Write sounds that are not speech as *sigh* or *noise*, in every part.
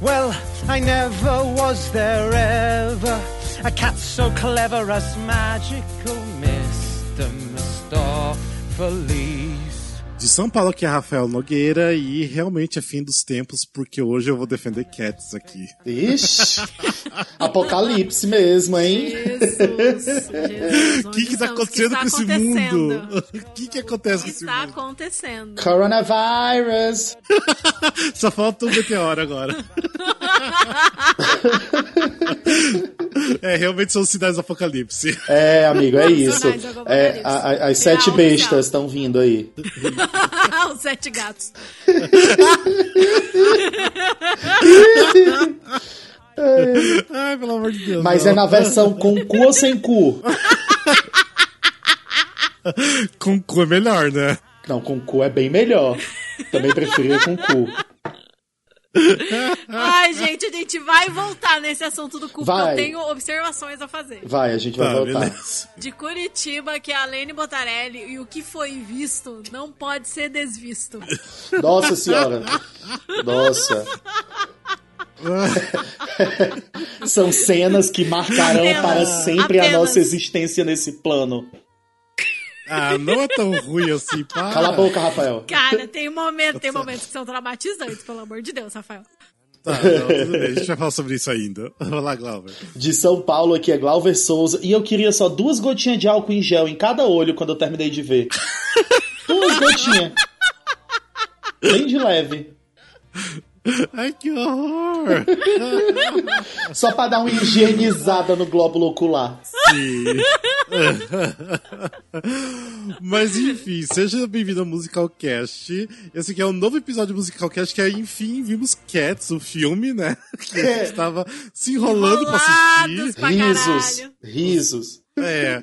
well, I never was there ever. A cat so clever as magical Mr. Mistopheles. De São Paulo aqui é Rafael Nogueira e realmente é fim dos tempos porque hoje eu vou defender Cats aqui. Ixi! Apocalipse mesmo, hein? Jesus, *laughs* O que que tá acontecendo com esse mundo? *laughs* O que que acontece O com que esse está mundo? acontecendo? Coronavirus! *laughs* Só falta um meteoro agora. É, realmente são os sinais do apocalipse. É, amigo, é isso. É, a- a- as sete bestas estão vindo aí. *laughs* Os sete gatos. *laughs* Ai, pelo amor de Deus. Mas não. é na versão com cu ou sem cu? *laughs* Com cu é melhor, né? Não, com cu é bem melhor. Também preferia com cu. *laughs* Ai, gente, a gente vai voltar nesse assunto do cu, porque Vai. eu tenho observações a fazer. Vai, a gente vai Tá, voltar. beleza. De Curitiba, que é a Lene Botarelli, e o que foi visto não pode ser desvisto. Nossa senhora. Nossa. *laughs* São cenas que marcarão Apenas. para sempre a Apenas. nossa existência nesse plano. Ah, não é tão ruim assim, pá. Cala a boca, Rafael. Cara, tem momentos, tem momentos que são traumatizantes, pelo amor de Deus, Rafael. Tá, não, tudo bem. A gente vai falar sobre isso ainda. Vai lá, Glauber. De São Paulo, aqui é Glauber Souza. E eu queria só duas gotinhas de álcool em gel em cada olho quando eu terminei de ver. duas gotinhas. Bem de leve. Ai, que horror! Só pra dar uma higienizada no glóbulo ocular. Sim. Mas enfim, seja bem-vindo ao Musicalcast. Esse aqui é um novo episódio do Musicalcast que é, enfim, vimos Cats, o filme, né? Que a gente tava se enrolando pra Enrolados assistir. pra Risos. Risos. É.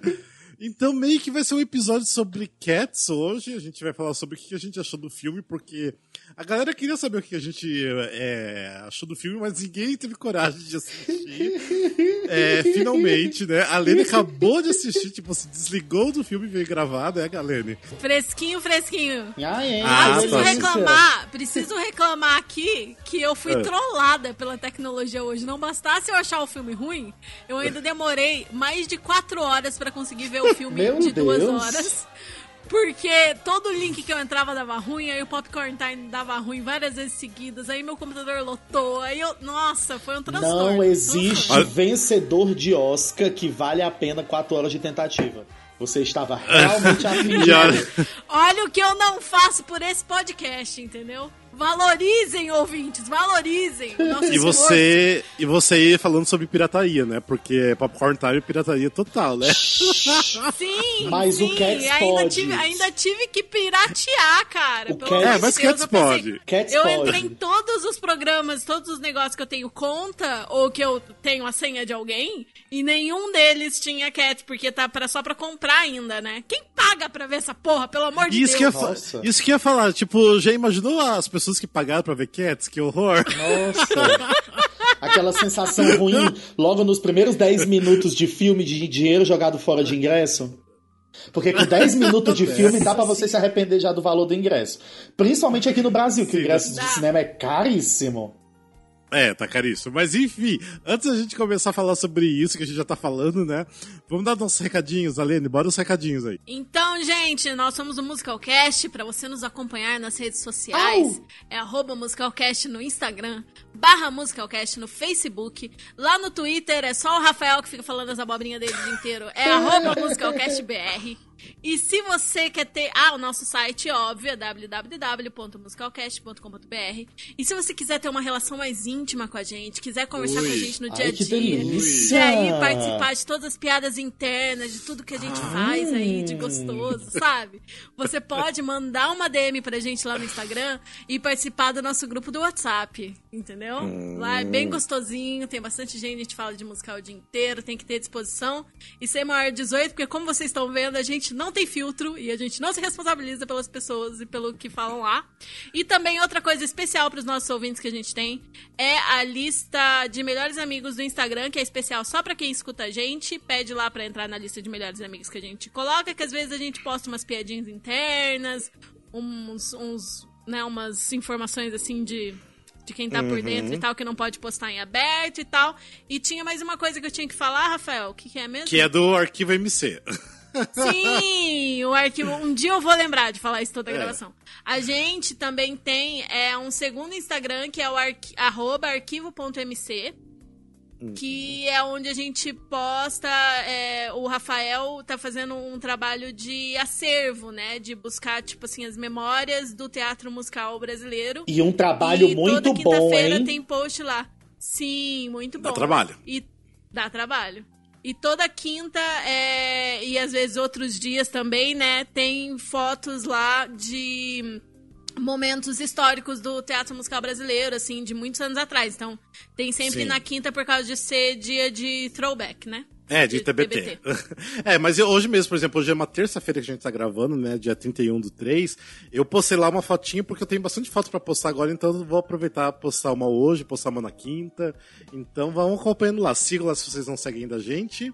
Então, meio que vai ser um episódio sobre Cats hoje. A gente vai falar sobre o que a gente achou do filme, porque a galera queria saber o que a gente é, achou do filme, mas ninguém teve coragem de assistir. É, finalmente, né? A Lene acabou de assistir, tipo, se desligou do filme e veio gravar, né, Galene? Fresquinho, fresquinho. Ah, é. Ah, preciso tá. reclamar, preciso reclamar aqui que eu fui É. trollada pela tecnologia hoje. Não bastasse eu achar o filme ruim, eu ainda demorei mais de quatro horas pra conseguir ver o *laughs* filme Meu de duas Deus. horas. Porque todo link que eu entrava dava ruim, aí o Popcorn Time dava ruim várias vezes seguidas, aí meu computador lotou, aí eu. Nossa, foi um transtorno. Não existe Olha- vencedor de Oscar que vale a pena 4 horas de tentativa. Você estava realmente *laughs* afim de olha-. Olha o que eu não faço por esse podcast, entendeu? Valorizem, ouvintes, valorizem. o nosso E esforço. você, e você ia falando sobre pirataria, né? Porque Popcorn Time é pirataria total, né? *laughs* Sim, Mas o sim, Cats ainda pode. Tive, ainda tive que piratear, cara. O pelo Cats- É, mas Deus, Cats eu pensei- pode. Cats eu pode. entrei em todos os programas, todos os negócios que eu tenho conta, ou que eu tenho a senha de alguém, e nenhum deles tinha Cats, porque tá pra, só pra comprar ainda, né? Quem paga pra ver essa porra, pelo amor de Isso que, ia Deus? fa- Nossa. isso que ia falar, tipo, já imaginou as pessoas que pagaram pra ver Cats? Que horror! Nossa. Aquela sensação ruim logo nos primeiros 10 minutos de filme de dinheiro jogado fora de ingresso. Porque com 10 minutos de filme dá pra você se arrepender já do valor do ingresso. Principalmente aqui no Brasil, que o ingresso de cinema é caríssimo. É, tá caríssimo. Mas enfim, antes da gente começar a falar sobre isso que a gente já tá falando, né? Vamos dar nossos recadinhos, Alene, bora os recadinhos aí. Então, gente, nós somos o Musicalcast. Pra você nos acompanhar nas redes sociais, é arroba Musicalcast no Instagram, barra Musicalcast no Facebook. Lá no Twitter é só o Rafael que fica falando as abobrinhas dele o dia inteiro. É *laughs* arroba MusicalcastBR. E se você quer ter. Ah, o nosso site, óbvio, é www.musicalcast.com.br. E se você quiser ter uma relação mais íntima com a gente, quiser conversar com a Ui. gente no Ai, dia a dia, e aí participar de todas as piadas internas, de tudo que a gente faz aí de gostoso, sabe? Você pode mandar uma DM pra gente lá no Instagram e participar do nosso grupo do WhatsApp, entendeu? Lá é bem gostosinho, tem bastante gente, a gente fala de musical o dia inteiro, tem que ter disposição e ser maior de 18, porque como vocês estão vendo, a gente não tem filtro e a gente não se responsabiliza pelas pessoas e pelo que falam lá. E também outra coisa especial para os nossos ouvintes que a gente tem é a lista de melhores amigos do Instagram, que é especial só para quem escuta a gente. Pede lá para entrar na lista de melhores amigos que a gente coloca, que às vezes a gente posta umas piadinhas internas, uns, uns né, umas informações assim de de quem tá por dentro e tal, que não pode postar em aberto e tal. E tinha mais uma coisa que eu tinha que falar, Rafael. O que, que é mesmo? Que é do arquivo MC. *laughs* Sim, o arquivo. Um dia eu vou lembrar de falar isso toda a gravação. A gente também tem é, um segundo Instagram que é o arqui arroba arquivo.mc. Que é onde a gente posta. é, o Rafael tá fazendo um trabalho de acervo, né? De buscar, tipo assim, as memórias do teatro musical brasileiro. E um trabalho E muito toda bom, quinta-feira tem post lá. Sim, muito bom. Dá trabalho. E dá trabalho. E toda quinta é, e às vezes outros dias também, né, tem fotos lá de momentos históricos do teatro musical brasileiro, assim, de muitos anos atrás. Então, tem sempre Sim. na quinta por causa de ser dia de throwback, né? É, de TBT. *laughs* é, mas eu- hoje mesmo, por exemplo, hoje é uma terça-feira que a gente tá gravando, né? Dia 31 do 3. Eu postei lá uma fotinha porque eu tenho bastante foto pra postar agora, então eu vou aproveitar postar uma hoje, postar uma na quinta. Então vão acompanhando lá. Sigam lá se vocês não seguem ainda a gente.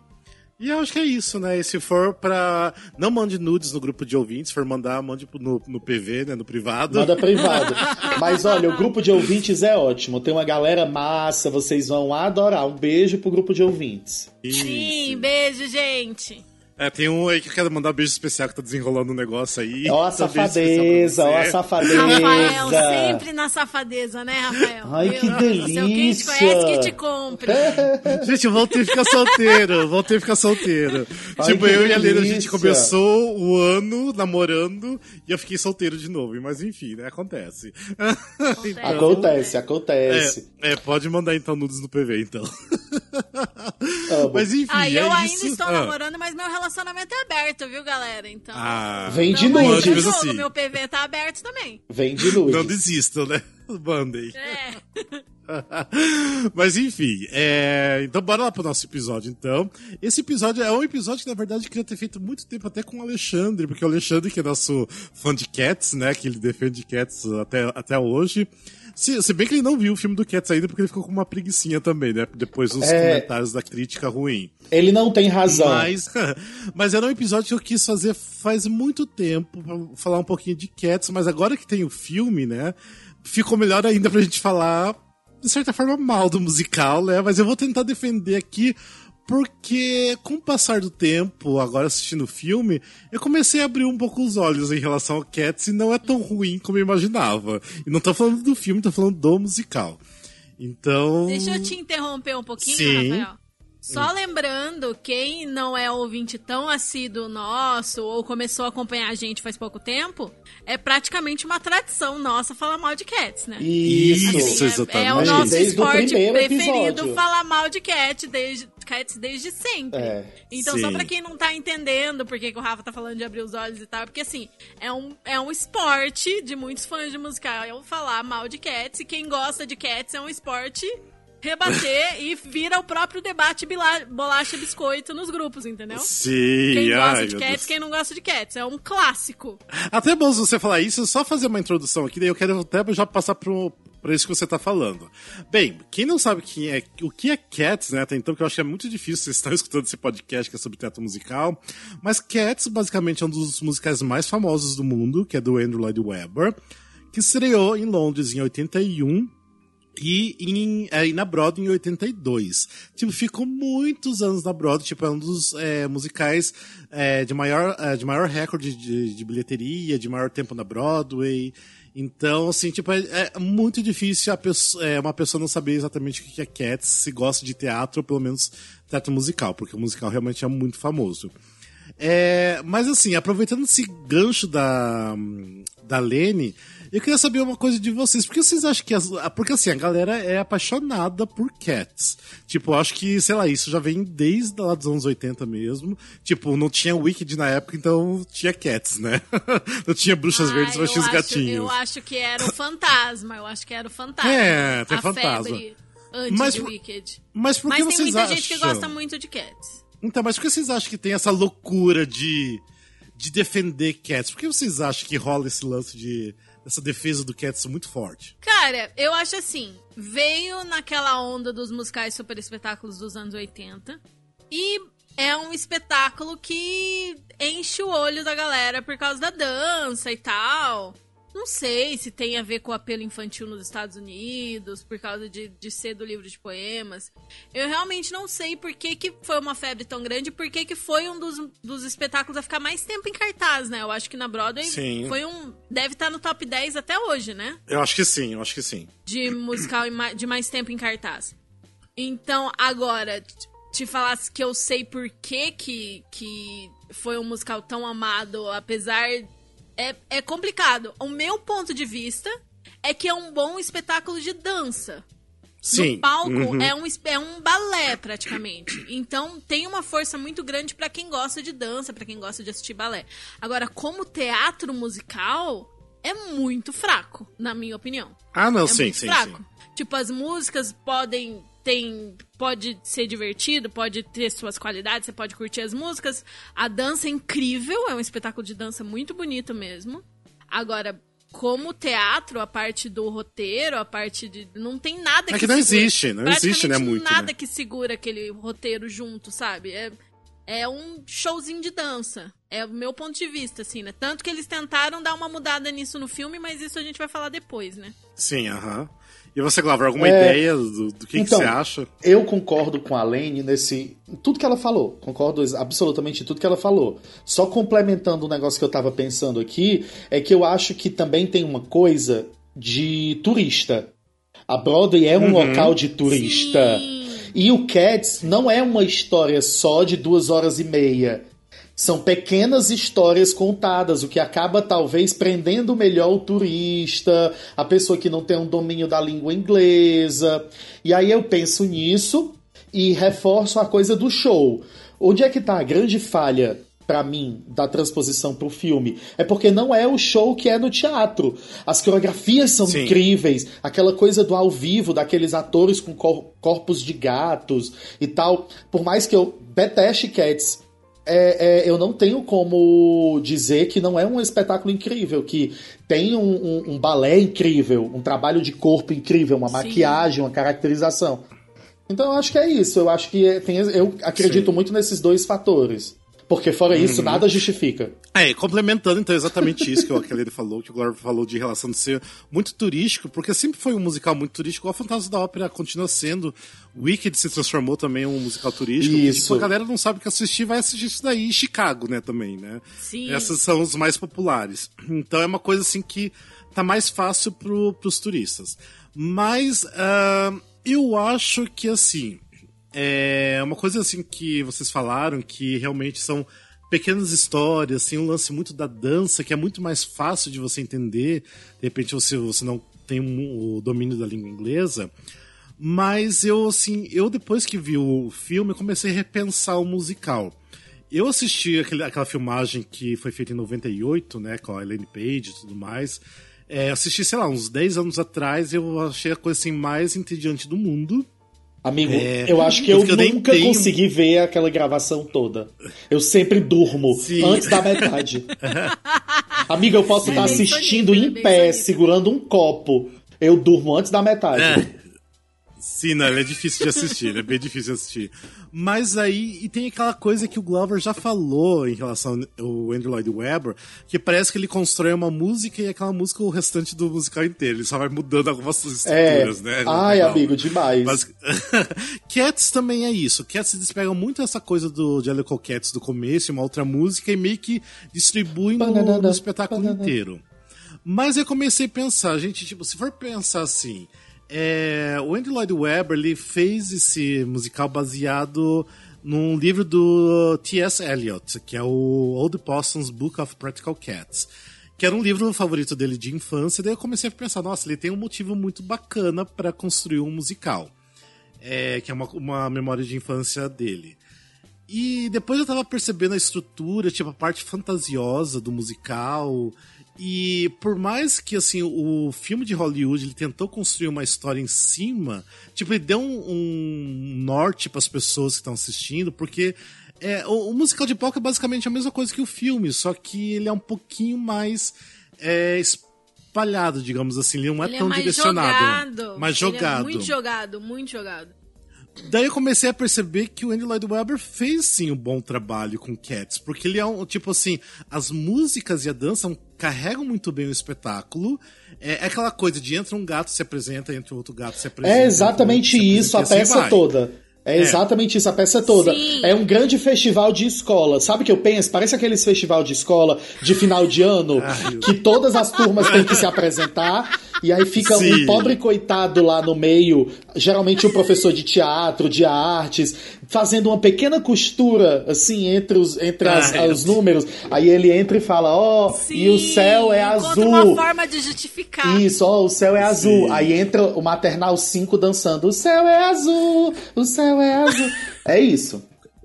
E eu acho que é isso, né? E se for pra. Não mande nudes no grupo de ouvintes, se for mandar, mande no, no PV, né? No privado. Manda privado. *laughs* Mas olha, o grupo de ouvintes é ótimo. Tem uma galera massa, vocês vão adorar. Um beijo pro grupo de ouvintes. Sim, beijo, gente. É, tem um aí que eu quero mandar um beijo especial que tá desenrolando um negócio aí. Ó a safadeza, ó a safadeza. Rafael, sempre na safadeza, né, Rafael? Ai, que Meu Deus do céu, Quem te delícia. conhece, que te compre. *laughs* Gente, eu voltei a ficar solteiro, voltei a ficar solteiro. Ai, tipo, que eu e a Leila, a gente delícia. começou o ano namorando e eu fiquei solteiro de novo. Mas enfim, né? Acontece. Então, Acontece, acontece. é, é, pode mandar então nudes no PV, então. Amo. Mas enfim, Ah, é eu isso. ainda estou Ah. namorando, mas meu relacionamento é aberto, viu, galera? Então. Ah, Vem de. Mas jogo, assim. Meu PV tá aberto também. Vem de nudes. não desistam, né? Mandem. É. *laughs* Mas enfim, é... então bora lá pro nosso episódio, então. Esse episódio é um episódio que, na verdade, eu queria ter feito muito tempo até com o Alexandre, porque o Alexandre, que é nosso fã de Cats, né, que ele defende Cats até, até hoje. Se, se bem que ele não viu o filme do Cats ainda, porque ele ficou com uma preguicinha também, né, depois dos É. comentários da crítica ruim. Ele não tem razão. Mas, *laughs* mas era um episódio que eu quis fazer faz muito tempo, pra falar um pouquinho de Cats, mas agora que tem o filme, né, ficou melhor ainda pra gente falar, de certa forma, mal do musical, né, mas eu vou tentar defender aqui, porque com o passar do tempo, agora assistindo o filme, eu comecei a abrir um pouco os olhos em relação ao Cats e não é tão ruim como eu imaginava. E não tô falando do filme, tô falando do musical. Então. Deixa eu te interromper um pouquinho, Sim. Rafael. Só lembrando, quem não é ouvinte tão assíduo nosso ou começou a acompanhar a gente faz pouco tempo, é praticamente uma tradição nossa falar mal de cats, né? Isso. Isso, É- exatamente. É, o nosso Desde o esporte primeiro preferido episódio. falar mal de cat desde, cats desde sempre. É. Então, só Sim. pra quem não tá entendendo por que, que o Rafa tá falando de abrir os olhos e tal, porque assim, é um, é um esporte de muitos fãs de musical eu falar mal de cats, e quem gosta de cats é um esporte rebater *laughs* e vira o próprio debate bolacha bolacha-biscoito nos grupos, entendeu? Sim, Quem gosta ai, de cats, Deus. quem não gosta de cats. É um clássico. Até bom você falar isso, só fazer uma introdução aqui, daí eu quero até já passar pro, pra isso que você tá falando. Bem, quem não sabe quem é, o que é Cats, né, até então, que eu acho que é muito difícil vocês estarem *laughs* escutando esse podcast que é sobre teatro musical, mas Cats, basicamente, é um dos musicais mais famosos do mundo, que é do Andrew Lloyd Webber, que estreou em Londres em 81, e, em, é, na Broadway em 82. Tipo, ficou muitos anos na Broadway, tipo, é um dos é, musicais é, de, maior, é, de maior recorde de, de bilheteria, de maior tempo na Broadway. Então, assim, tipo, é, é muito difícil pessoa, é, uma pessoa não saber exatamente o que é Cats, se gosta de teatro, ou pelo menos teatro musical, porque o musical realmente é muito famoso. É, mas assim, aproveitando esse gancho da, da Lene, eu queria saber uma coisa de vocês. Por que vocês acham que. As, porque assim, a galera é apaixonada por Cats. Tipo, eu acho que, sei lá, isso já vem desde lá dos anos 80 mesmo. Tipo, não tinha Wicked na época, então tinha Cats, né? *laughs* não tinha Bruxas Ah, Verdes, mas tinha os gatinhos. Eu acho que era o fantasma. Eu acho que era o fantasma. É, tem a fantasma. Febre antes Mas de Wicked. Mas por que Mas tem vocês muita acham? gente que gosta muito de Cats. Então, mas por que vocês acham que tem essa loucura de, de defender Cats? Por que vocês acham que rola esse lance de essa defesa do Cats muito forte? Cara, eu acho assim, veio naquela onda dos musicais super espetáculos dos anos 80 e é um espetáculo que enche o olho da galera por causa da dança e tal. Não sei se tem a ver com o apelo infantil nos Estados Unidos, por causa de, de ser do livro de poemas. Eu realmente não sei por que, que foi uma febre tão grande por que, que foi um dos, dos espetáculos a ficar mais tempo em cartaz, né? Eu acho que na Broadway Sim. foi um. Deve estar no top 10 até hoje, né? Eu acho que sim, eu acho que sim. De musical de mais tempo em cartaz. Então, agora, te falasse que eu sei por que, que, que foi um musical tão amado, apesar. É, é complicado. O meu ponto de vista é que é um bom espetáculo de dança. Sim. No palco Uhum. é, um, é um balé, praticamente. Então tem uma força muito grande pra quem gosta de dança, pra quem gosta de assistir balé. Agora, como teatro musical, é muito fraco, na minha opinião. Ah, não, É sim, muito sim, fraco. sim. Tipo, as músicas podem. Tem, pode ser divertido, pode ter suas qualidades, você pode curtir as músicas. A dança é incrível, é um espetáculo de dança muito bonito mesmo. Agora, como teatro, a parte do roteiro, a parte de. Não tem nada É que que não segura- existe, não existe, né, muito, nada né? que segura aquele roteiro junto, sabe? É, é um showzinho de dança. É o meu ponto de vista, assim, né? Tanto que eles tentaram dar uma mudada nisso no filme, mas isso a gente vai falar depois, né? Sim, aham. E você, Glauber, alguma É, ideia do, do que, então, que você acha? Eu concordo com a Lane nesse. tudo que ela falou. Concordo absolutamente em tudo que ela falou. Só complementando o negócio que eu tava pensando aqui, é que eu acho que também tem uma coisa de turista. A Broadway é um local de turista. Sim. E o Cats não é uma história só de duas horas e meia. São pequenas histórias contadas, o que acaba talvez prendendo melhor o turista, a pessoa que não tem um domínio da língua inglesa. E aí eu penso nisso e reforço a coisa do show. Onde é que tá a grande falha pra mim da transposição pro filme? É porque não é o show que é no teatro. As coreografias são Sim. incríveis, aquela coisa do ao vivo, daqueles atores com cor- corpos de gatos e tal. Por mais que eu deteste Cats, é, é, eu não tenho como dizer que não é um espetáculo incrível, que tem um, um- um balé incrível, um trabalho de corpo incrível, uma Sim. maquiagem, uma caracterização. Então eu acho que é isso. Eu acho que é- tem, eu acredito Sim. muito nesses dois fatores. Porque fora isso, nada justifica. É, e complementando então exatamente isso que o Kelly falou, que o Glauber falou de relação de ser muito turístico, porque sempre foi um musical muito turístico, igual Fantasma da Ópera continua sendo. Wicked se transformou também em um musical turístico. Isso. tipo, a galera não sabe o que assistir, vai assistir isso daí em Chicago, né, também, né? Sim. Essas são os mais populares. Então é uma coisa assim que tá mais fácil pro, pros turistas. Mas ah, eu acho que assim. É uma coisa assim que vocês falaram que realmente são pequenas histórias, assim, um lance muito da dança que é muito mais fácil de você entender. De repente você, você não tem o domínio da língua inglesa. Mas eu, assim, eu depois que vi o filme, comecei a repensar o musical. Eu assisti aquele, aquela filmagem que foi feita em 98, né, com a Elaine Page e tudo mais. É, assisti, sei lá, uns 10 anos atrás, eu achei a coisa assim mais entediante do mundo. Amigo, É, eu acho que eu eu nunca tenho- consegui ver aquela gravação toda. Eu sempre durmo Sim. antes da metade. *laughs* Amigo, eu posso estar bem assistindo em pé, segurando um copo. Eu durmo antes da metade. É. Sim, não, ele é difícil de assistir, ele é bem difícil de assistir. Mas aí, e tem aquela coisa que o Glover já falou em relação ao Andrew Lloyd Webber, que parece que ele constrói uma música e aquela música o restante do musical inteiro. Ele só vai mudando algumas É. estruturas, né? Ai, Legal. amigo, demais. Mas... *laughs* Cats também é isso. Cats despega muito dessa coisa do Jellicle Cats do começo, uma outra música, e meio que distribui no, no espetáculo banana. inteiro. Mas eu comecei a pensar, gente, tipo, se for pensar assim, é, o Andy Lloyd Webber ele fez esse musical baseado num livro do T.S. Eliot, que é o Old Possum's Book of Practical Cats. Que era um livro favorito dele de infância, daí eu comecei a pensar, nossa, ele tem um motivo muito bacana para construir um musical. É, que é uma, uma memória de infância dele. E depois eu tava percebendo a estrutura, tipo, a parte fantasiosa do musical. E por mais que, assim, o filme de Hollywood, ele tentou construir uma história em cima, tipo, ele deu um, um norte para as pessoas que estão assistindo, porque é, o, o musical de palco é basicamente a mesma coisa que o filme, só que ele é um pouquinho mais é, espalhado, digamos assim, ele não é Ele tão é mais direcionado. jogado. Mais Ele jogado. é muito jogado, muito jogado. Daí eu comecei a perceber que o Andy Lloyd Webber fez sim um bom trabalho com Cats, porque ele é um tipo assim, as músicas e a dança carregam muito bem o espetáculo. É, é aquela coisa de entra um gato se apresenta, entra outro gato se apresenta. É exatamente isso, a assim peça vai. toda. É, É. exatamente isso, a peça toda. Sim. É um grande festival de escola. Sabe o que eu penso? Parece aqueles festival de escola de final de ano, *laughs* Ai, que todas as turmas têm que se apresentar, e aí fica Sim. um pobre coitado lá no meio, geralmente um professor de teatro, de artes, fazendo uma pequena costura, assim, entre os, entre as- Ai, os números. Aí ele entra e fala, ó, e o céu é azul. uma forma de justificar. Isso, ó, o céu é azul. Sim. Aí entra o maternal 5 dançando. O céu é azul, o céu é azul. É isso.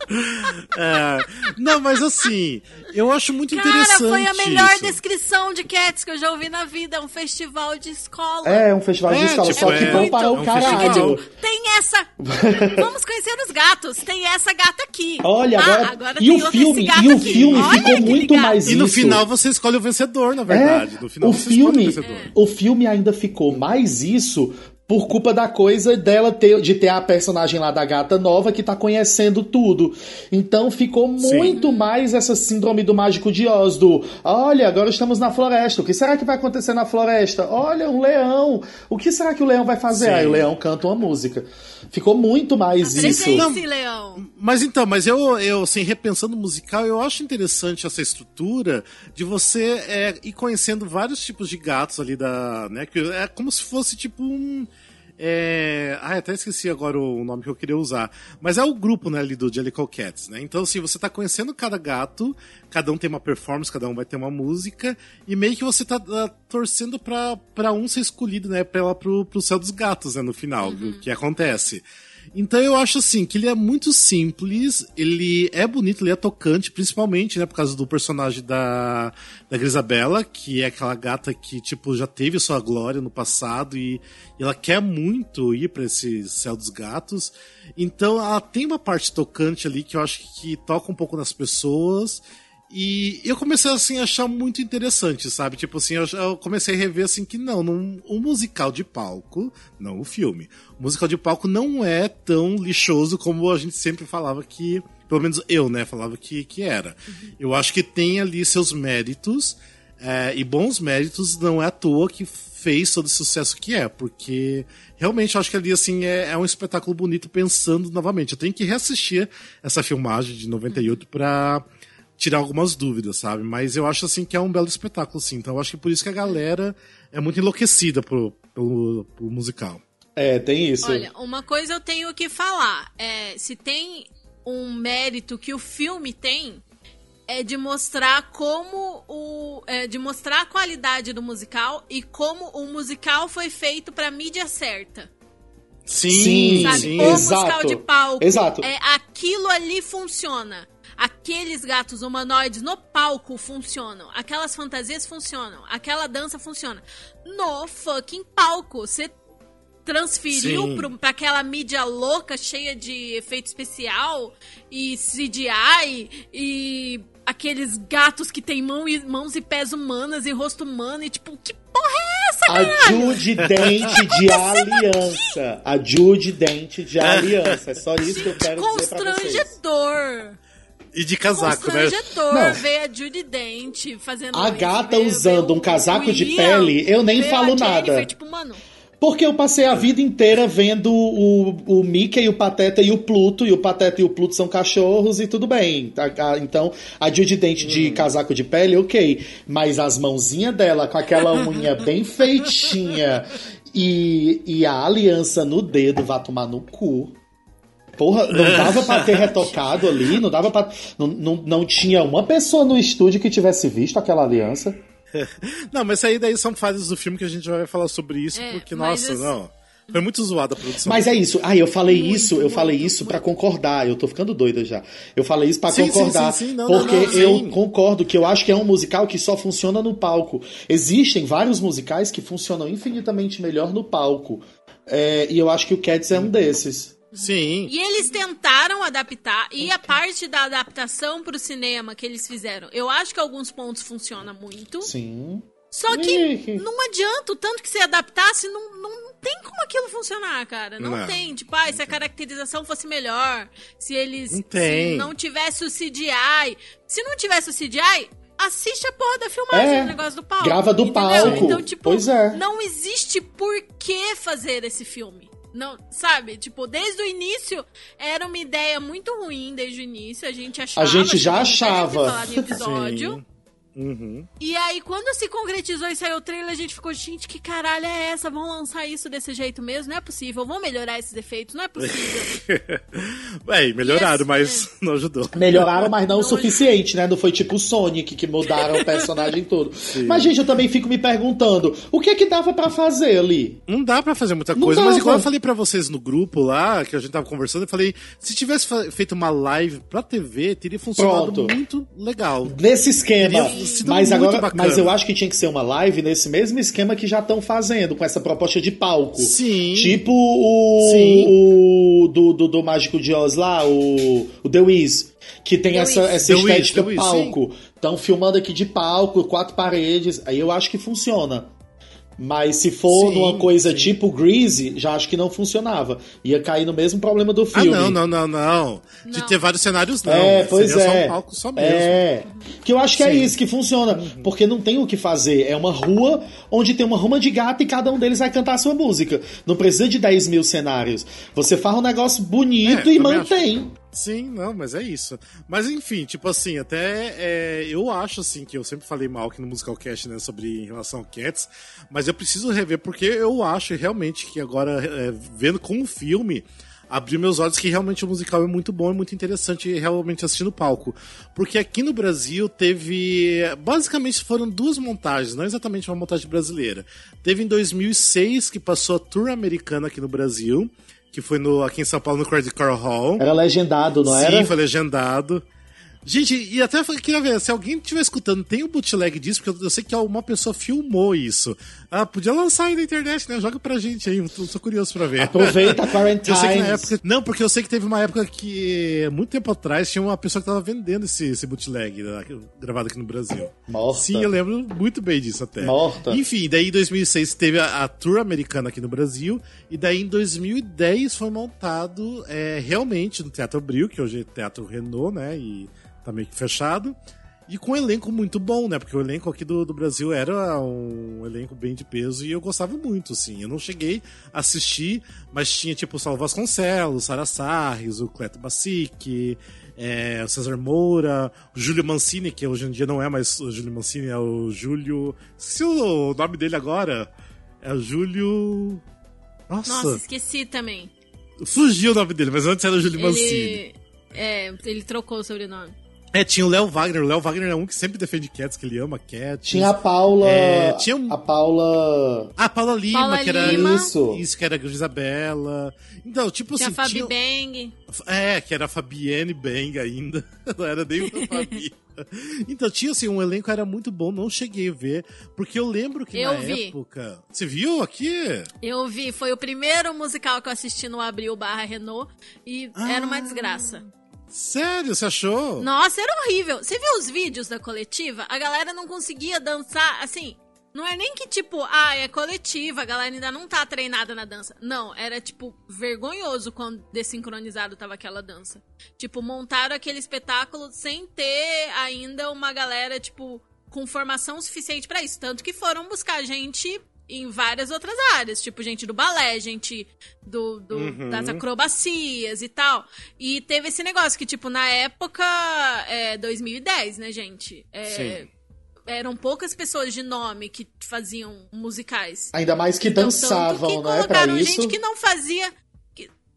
*laughs* É, não, mas assim, eu acho muito Cara, interessante. foi a melhor isso. descrição de Cats que eu já ouvi na vida. É um festival de escola. É um festival de É, escola, tipo, só que é- vão para é o um caralho. festival. Tem essa. *laughs* Vamos conhecer os gatos. Tem essa gata aqui. Olha, Ah, agora. tem e o outro filme, esse gato e o aqui. filme Olha ficou muito gato. mais E no isso. final você escolhe o vencedor, na verdade. É, no final o filme, o vencedor. o filme ainda ficou mais isso por culpa da coisa dela ter, de ter a personagem lá da gata nova que tá conhecendo tudo. Então ficou muito mais essa síndrome do mágico de Oz, do olha, agora estamos na floresta, o que será que vai acontecer na floresta? Olha, um leão, o que será que o leão vai fazer? Sim. Aí o leão canta uma música. Ficou muito mais isso. Apresente, Leão. Mas então, mas eu, eu assim, repensando o musical, eu acho interessante essa estrutura de você é, ir conhecendo vários tipos de gatos ali da. Né, que é como se fosse tipo um. É... Ah, até esqueci agora o nome que eu queria usar. Mas é o grupo, né, ali do Jellicle Cats, né? Então, assim, você tá conhecendo cada gato, cada um tem uma performance, cada um vai ter uma música, e meio que você tá ah, torcendo pra, pra um ser escolhido, né, pra pro, pro céu dos gatos, né, no final, o que acontece. Então eu acho assim que ele é muito simples, ele é bonito, ele é tocante, principalmente, né, por causa do personagem da, da Grisabella, que é aquela gata que, tipo, já teve sua glória no passado e, e ela quer muito ir pra esse céu dos gatos. Então ela tem uma parte tocante ali que eu acho que toca um pouco nas pessoas. E eu comecei assim a achar muito interessante, sabe? Tipo assim, eu, eu comecei a rever assim que não, um musical de palco, não o filme. O musical de palco não é tão lixoso como a gente sempre falava que, pelo menos eu, né, falava que, que era. Eu acho que tem ali seus méritos, é, e bons méritos, não é à toa que fez todo esse sucesso que é, porque realmente eu acho que ali assim é, é um espetáculo bonito pensando novamente. Eu tenho que reassistir essa filmagem de 98 pra tirar algumas dúvidas, sabe? Mas eu acho assim que é um belo espetáculo, sim. Então eu acho que por isso que a galera é muito enlouquecida pro, pelo, pelo musical. É, tem isso. Olha, uma coisa eu tenho que falar. É, se tem um mérito que o filme tem, é de mostrar como o. é, de mostrar a qualidade do musical e como o musical foi feito pra mídia certa. Sim, Sim, Sabe? sim. O Exato. musical de palco. Exato. É, aquilo ali funciona. Aqueles gatos humanoides no palco funcionam. Aquelas fantasias funcionam. Aquela dança funciona. No fucking palco. Você transferiu pro, pra aquela mídia louca, cheia de efeito especial e CGI e aqueles gatos que tem mão e, mãos e pés humanas e rosto humano e tipo, que porra é essa, A Jude Dente de aliança. A Jude Dente de *laughs* aliança. É só isso que eu quero dizer pra vocês. Constrangedor. E de casaco, né? Não. ver a Judy Dent fazendo A gata ver- usando ver um casaco de William, pele, eu nem falo nada. Tipo, mano, Porque eu passei a vida inteira vendo o, o Mickey, o Pateta e o Pluto, e o Pateta e o Pluto são cachorros e tudo bem. A- a- Então, a Judy Dente Hum. de casaco de pele, ok. Mas as mãozinhas dela com aquela unha bem feitinha e, e a aliança no dedo vai tomar no cu. Porra, não dava pra ter retocado ali, não dava pra. Não, não, não tinha uma pessoa no estúdio que tivesse visto aquela aliança. *laughs* Não, mas aí daí são fases do filme que a gente vai falar sobre isso, É, porque, nossa, assim- não. Foi muito zoada a produção. Mas é isso. Ah, eu falei Muito, isso, eu falei isso pra concordar. Eu tô ficando doida já. Eu falei isso pra Sim, sim, concordar. sim, sim. Não, não, porque não, sim. eu concordo que eu acho que é um musical que só funciona no palco. Existem vários musicais que funcionam infinitamente melhor no palco. É, e eu acho que o Cats é um desses. Sim. E eles tentaram adaptar, e a parte da adaptação pro cinema que eles fizeram, eu acho que alguns pontos funcionam muito. Sim. Só que não adianta, o tanto que você adaptasse, não, não tem como aquilo funcionar, cara. Não, Não. tem. Tipo, ah, se a caracterização fosse melhor, se eles Não tem. se não tivesse o CGI. Se não tivesse o CGI, assiste a porra da filmagem É, do negócio do palco. grava do entendeu? palco. Então, tipo, Pois é. não existe por que fazer esse filme. Não, sabe? Tipo, desde o início era uma ideia muito ruim desde o início. A gente achava. gente já que a gente achava. falar no episódio. *laughs* Sim. Uhum. E aí, quando se concretizou e saiu o trailer, a gente ficou, gente, que caralho é essa? Vão lançar isso desse jeito mesmo? Não é possível. Vão melhorar esses efeitos? Não é possível. *laughs* Bem, melhoraram, Yes, mas não ajudou. Melhoraram, mas não o Não, suficiente, né? Não foi tipo o Sonic que mudaram o personagem *laughs* todo. Mas, gente, eu também fico me perguntando, o que é que dava pra fazer ali? Não dá pra fazer muita coisa, mas igual eu falei pra vocês no grupo lá, que a gente tava conversando, eu falei, se tivesse feito uma live pra TV, teria funcionado Pronto. muito legal. Nesse esquema. Teria sido Mas muito agora, bacana. mas eu acho que tinha que ser uma live nesse mesmo esquema que já estão fazendo, com essa proposta de palco. Sim. Tipo o, Sim. o do, do, do Mágico de Oz lá, o, o The Wiz. Que tem The essa, Wiz. essa The estética Wiz, palco. Estão filmando aqui de palco, quatro paredes. Aí eu acho que funciona. Mas se for Sim, numa coisa sim. tipo Greasy, já acho que não funcionava. Ia cair no mesmo problema do Ah, filme. não, não, não, não. De Não. ter vários cenários, não. É, pois Seria é. só um palco só mesmo. É. Que eu acho que é Sim. isso que funciona. Porque não tem o que fazer. É uma rua onde tem uma ruma de gato e cada um deles vai cantar a sua música. Não precisa de 10 mil cenários. Você faz um negócio bonito É, e mantém. Sim, não, mas é isso. Mas enfim, tipo assim, até é, eu acho assim que eu sempre falei mal aqui no Musical Cast, né, sobre em relação ao Cats, mas eu preciso rever porque eu acho realmente que agora é, vendo como filme abriu meus olhos que realmente o musical é muito bom e muito interessante realmente assistir no palco. Porque aqui no Brasil teve. Basicamente foram duas montagens, não exatamente uma montagem brasileira. Teve em 2006 que passou a tour americana aqui no Brasil, que foi no, aqui em São Paulo no Credit Card Hall. Era legendado, não Sim, era? foi legendado. Gente, e até eu queria ver, se alguém estiver escutando, tem o bootleg disso, porque eu, sei que uma pessoa filmou isso. Ah, podia lançar aí na internet, né? Joga pra gente aí, tô, tô curioso pra ver. Aproveita a *laughs* Quarantine. Época. Não, porque eu sei que teve uma época que, muito tempo atrás, tinha uma pessoa que tava vendendo esse, esse bootleg né, gravado aqui no Brasil. Morta. Sim, eu lembro muito bem disso até. Morta. Enfim, daí em 2006 teve a, a tour americana aqui no Brasil, e daí em 2010 foi montado é, realmente no Teatro Abril, que hoje é Teatro Renault, né? E tá meio que fechado. E com um elenco muito bom, né? Porque o elenco aqui do, do Brasil era um elenco bem de peso e eu gostava muito, assim. Eu não cheguei a assistir, mas tinha tipo o Saulo Vasconcelos, Sara Sarres, o Cleto Bacic, é, o César Moura, o Júlio Mancini, que hoje em dia não é mais o Júlio Mancini, é o Júlio. Esqueci o nome dele agora. É o Júlio. Nossa, Nossa, esqueci também. fugiu o nome dele, mas antes era o Júlio Mancini. Ele. É, ele trocou o sobrenome. É, tinha o Léo Wagner. O Léo Wagner é um que sempre defende Cats, que ele ama Cats. Tinha a Paula. É, tinha um- A Paula. Ah, Paula Lima, Paula que era. Lima. Isso. Isso, que era a Isabela. Então, tipo Tinha assim. a Fabi tinha- Bang. É, que era a Fabienne Bang ainda. *laughs* Não era nem a *laughs* Fabi. Então, tinha assim, um elenco era muito bom, não cheguei a ver, porque eu lembro que Eu na vi. época. Você viu aqui? Eu vi, foi o primeiro musical que eu assisti no Abril barra Renault e era Ah. uma desgraça. Sério, você achou? Nossa, era horrível. Você viu os vídeos da coletiva? A galera não conseguia dançar, assim. Não é nem que tipo, ah, é coletiva, a galera ainda não tá treinada na dança. Não, era tipo vergonhoso quando desincronizado tava aquela dança. Tipo, montaram aquele espetáculo sem ter ainda uma galera, tipo, com formação suficiente pra isso. Tanto que foram buscar gente em várias outras áreas, tipo gente do balé, gente do, do- Uhum. das acrobacias e tal. E teve esse negócio que, tipo, na época, é 2010, né, gente? É, Sim. eram poucas pessoas de nome que faziam musicais. Ainda mais que Então, dançavam, tanto que não é? Pra colocaram isso. gente que não fazia.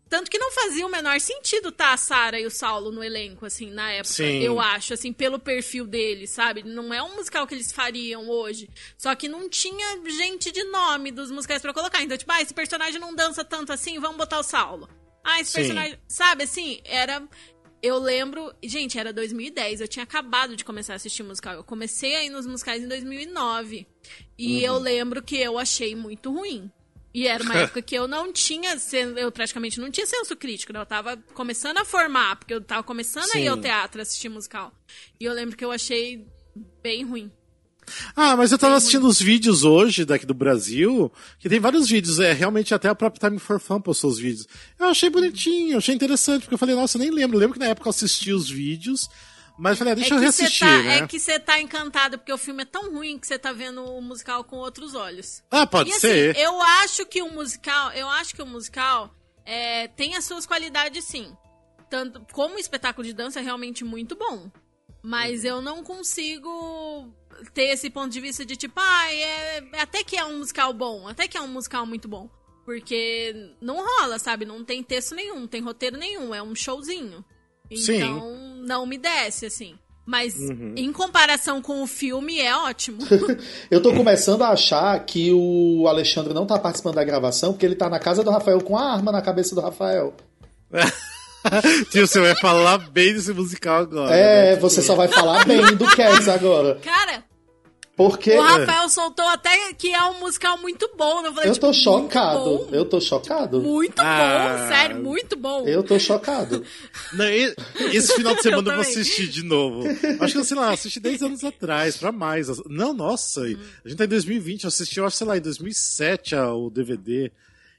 Tanto que não fazia o menor sentido tá a Sara e o Saulo no elenco, assim, na época. Sim. Eu acho, assim, pelo perfil deles, sabe? Não é um musical que eles fariam hoje. Só que não tinha gente de nome dos musicais pra colocar. Então, tipo, ah, esse personagem não dança tanto assim, vamos botar o Saulo. Ah, esse Sim. personagem. Sabe, assim, era. Eu lembro. Gente, era 2010. Eu tinha acabado de começar a assistir musical. Eu comecei a ir nos musicais em 2009. E eu lembro que eu achei muito ruim. E era uma época que eu não tinha, eu praticamente não tinha senso crítico, né? Eu tava começando a formar, porque eu tava começando a ir Sim. ao teatro assistir musical. E eu lembro que eu achei bem ruim. Ah, mas eu tava assistindo os vídeos hoje daqui do Brasil, que tem vários vídeos, é, realmente até a própria Time for Fun postou os vídeos. Eu achei bonitinho, achei interessante, porque eu falei, nossa, eu nem lembro. Eu lembro que na época eu assisti os vídeos, mas eu falei, ah, deixa é eu reassistir, tá, né? É que você tá encantado, porque o filme é tão ruim que você tá vendo o musical com outros olhos. Ah, pode e assim, ser. eu acho que o musical, eu acho que o musical é, tem as suas qualidades sim. Tanto como espetáculo de dança é realmente muito bom. Mas eu não consigo ter esse ponto de vista de tipo, ah, é, até que é um musical bom, até que é um musical muito bom. Porque não rola, sabe? Não tem texto nenhum, não tem roteiro nenhum, é um showzinho. Sim. Não me desce, assim. Mas Uhum. em comparação com o filme, é ótimo. *laughs* Eu tô começando a achar que o Alexandre não tá participando da gravação porque ele tá na casa do Rafael com a arma na cabeça do Rafael. *laughs* Tio, você vai falar bem desse musical agora. É, né? você só vai falar bem do Cats agora. Cara, Porque o Rafael soltou até que é um musical muito bom. Eu, falei, eu tô tipo, chocado. Eu tô chocado. Muito Ah. bom, sério, muito bom. Eu tô chocado. *laughs* Não, e- esse final de semana eu, vou também. assistir de novo. Acho que, sei lá, eu assisti 10 anos atrás, pra mais. Não, nossa, a gente tá em 2020, eu assisti, eu acho, sei lá, em 2007 a- o DVD.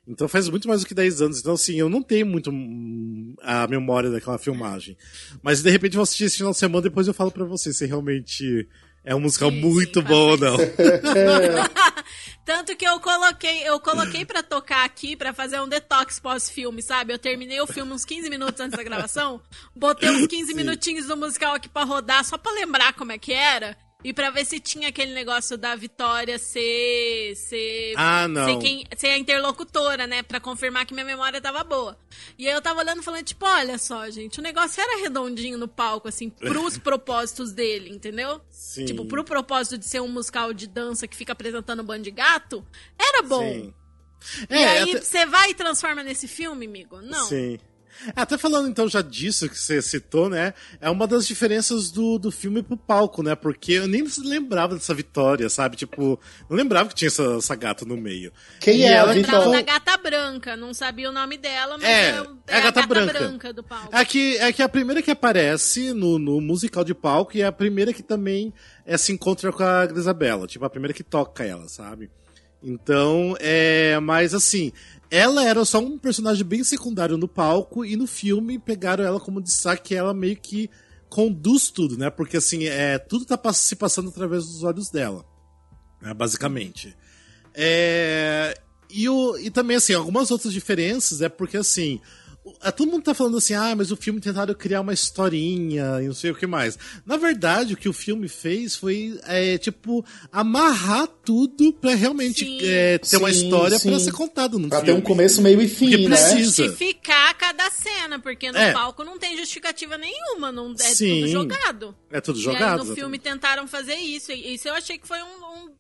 Então faz muito mais do que 10 anos. Então, assim, eu não tenho muito hum, a memória daquela filmagem. Mas, de repente, eu vou assistir esse final de semana depois eu falo pra vocês se realmente é um musical Sim, muito sim, bom não. *laughs* Tanto que eu coloquei, eu coloquei pra tocar aqui pra fazer um detox pós-filme, sabe? Eu terminei o filme uns 15 minutos antes da gravação, botei uns 15 minutinhos do musical aqui pra rodar só pra lembrar como é que era. E pra ver se tinha aquele negócio da Vitória ser. ser Ah, não. Ser, quem, ser a interlocutora, né? Pra confirmar que minha memória tava boa. E aí eu tava olhando e falando, tipo, olha só, gente, o negócio era redondinho no palco, assim, pros *laughs* propósitos dele, entendeu? Sim. Tipo, pro propósito de ser um musical de dança que fica apresentando um bando de gato, era bom. Sim. E É, aí até- você vai e transforma nesse filme, amigo? Não. Sim. Até falando então já disso que você citou, né? É uma das diferenças do, do filme pro palco, né? Porque eu nem lembrava dessa vitória, sabe? Tipo, não lembrava que tinha essa, essa gata no meio. Quem E é a ela Lembrava Vitória? da gata branca, não sabia o nome dela, mas É, é, é a gata branca. branca do palco. É que, é que a primeira que aparece no, no musical de palco e é a primeira que também é, se encontra com a Grisabella. Tipo, a primeira que toca ela, sabe? Então, é. Mas assim, ela era só um personagem bem secundário no palco e no filme pegaram ela como destaque, ela meio que conduz tudo, né? Porque assim, é, tudo tá se passando através dos olhos dela, né? basicamente. É, e, o, e também, assim, algumas outras diferenças é porque, assim, todo mundo tá falando assim, ah, mas o filme tentaram criar uma historinha e não sei o que mais. Na verdade, o que o filme fez foi, é, tipo, amarrar tudo pra realmente é, ter uma Sim, história sim. pra ser contada no Pra ter filme. um começo, meio e fim, Porque né? precisa. Justificar cada cena, porque no É. palco não tem justificativa nenhuma, não, é Sim. tudo jogado. É tudo e jogado. aí no exatamente. filme tentaram fazer isso, e isso eu achei que foi um-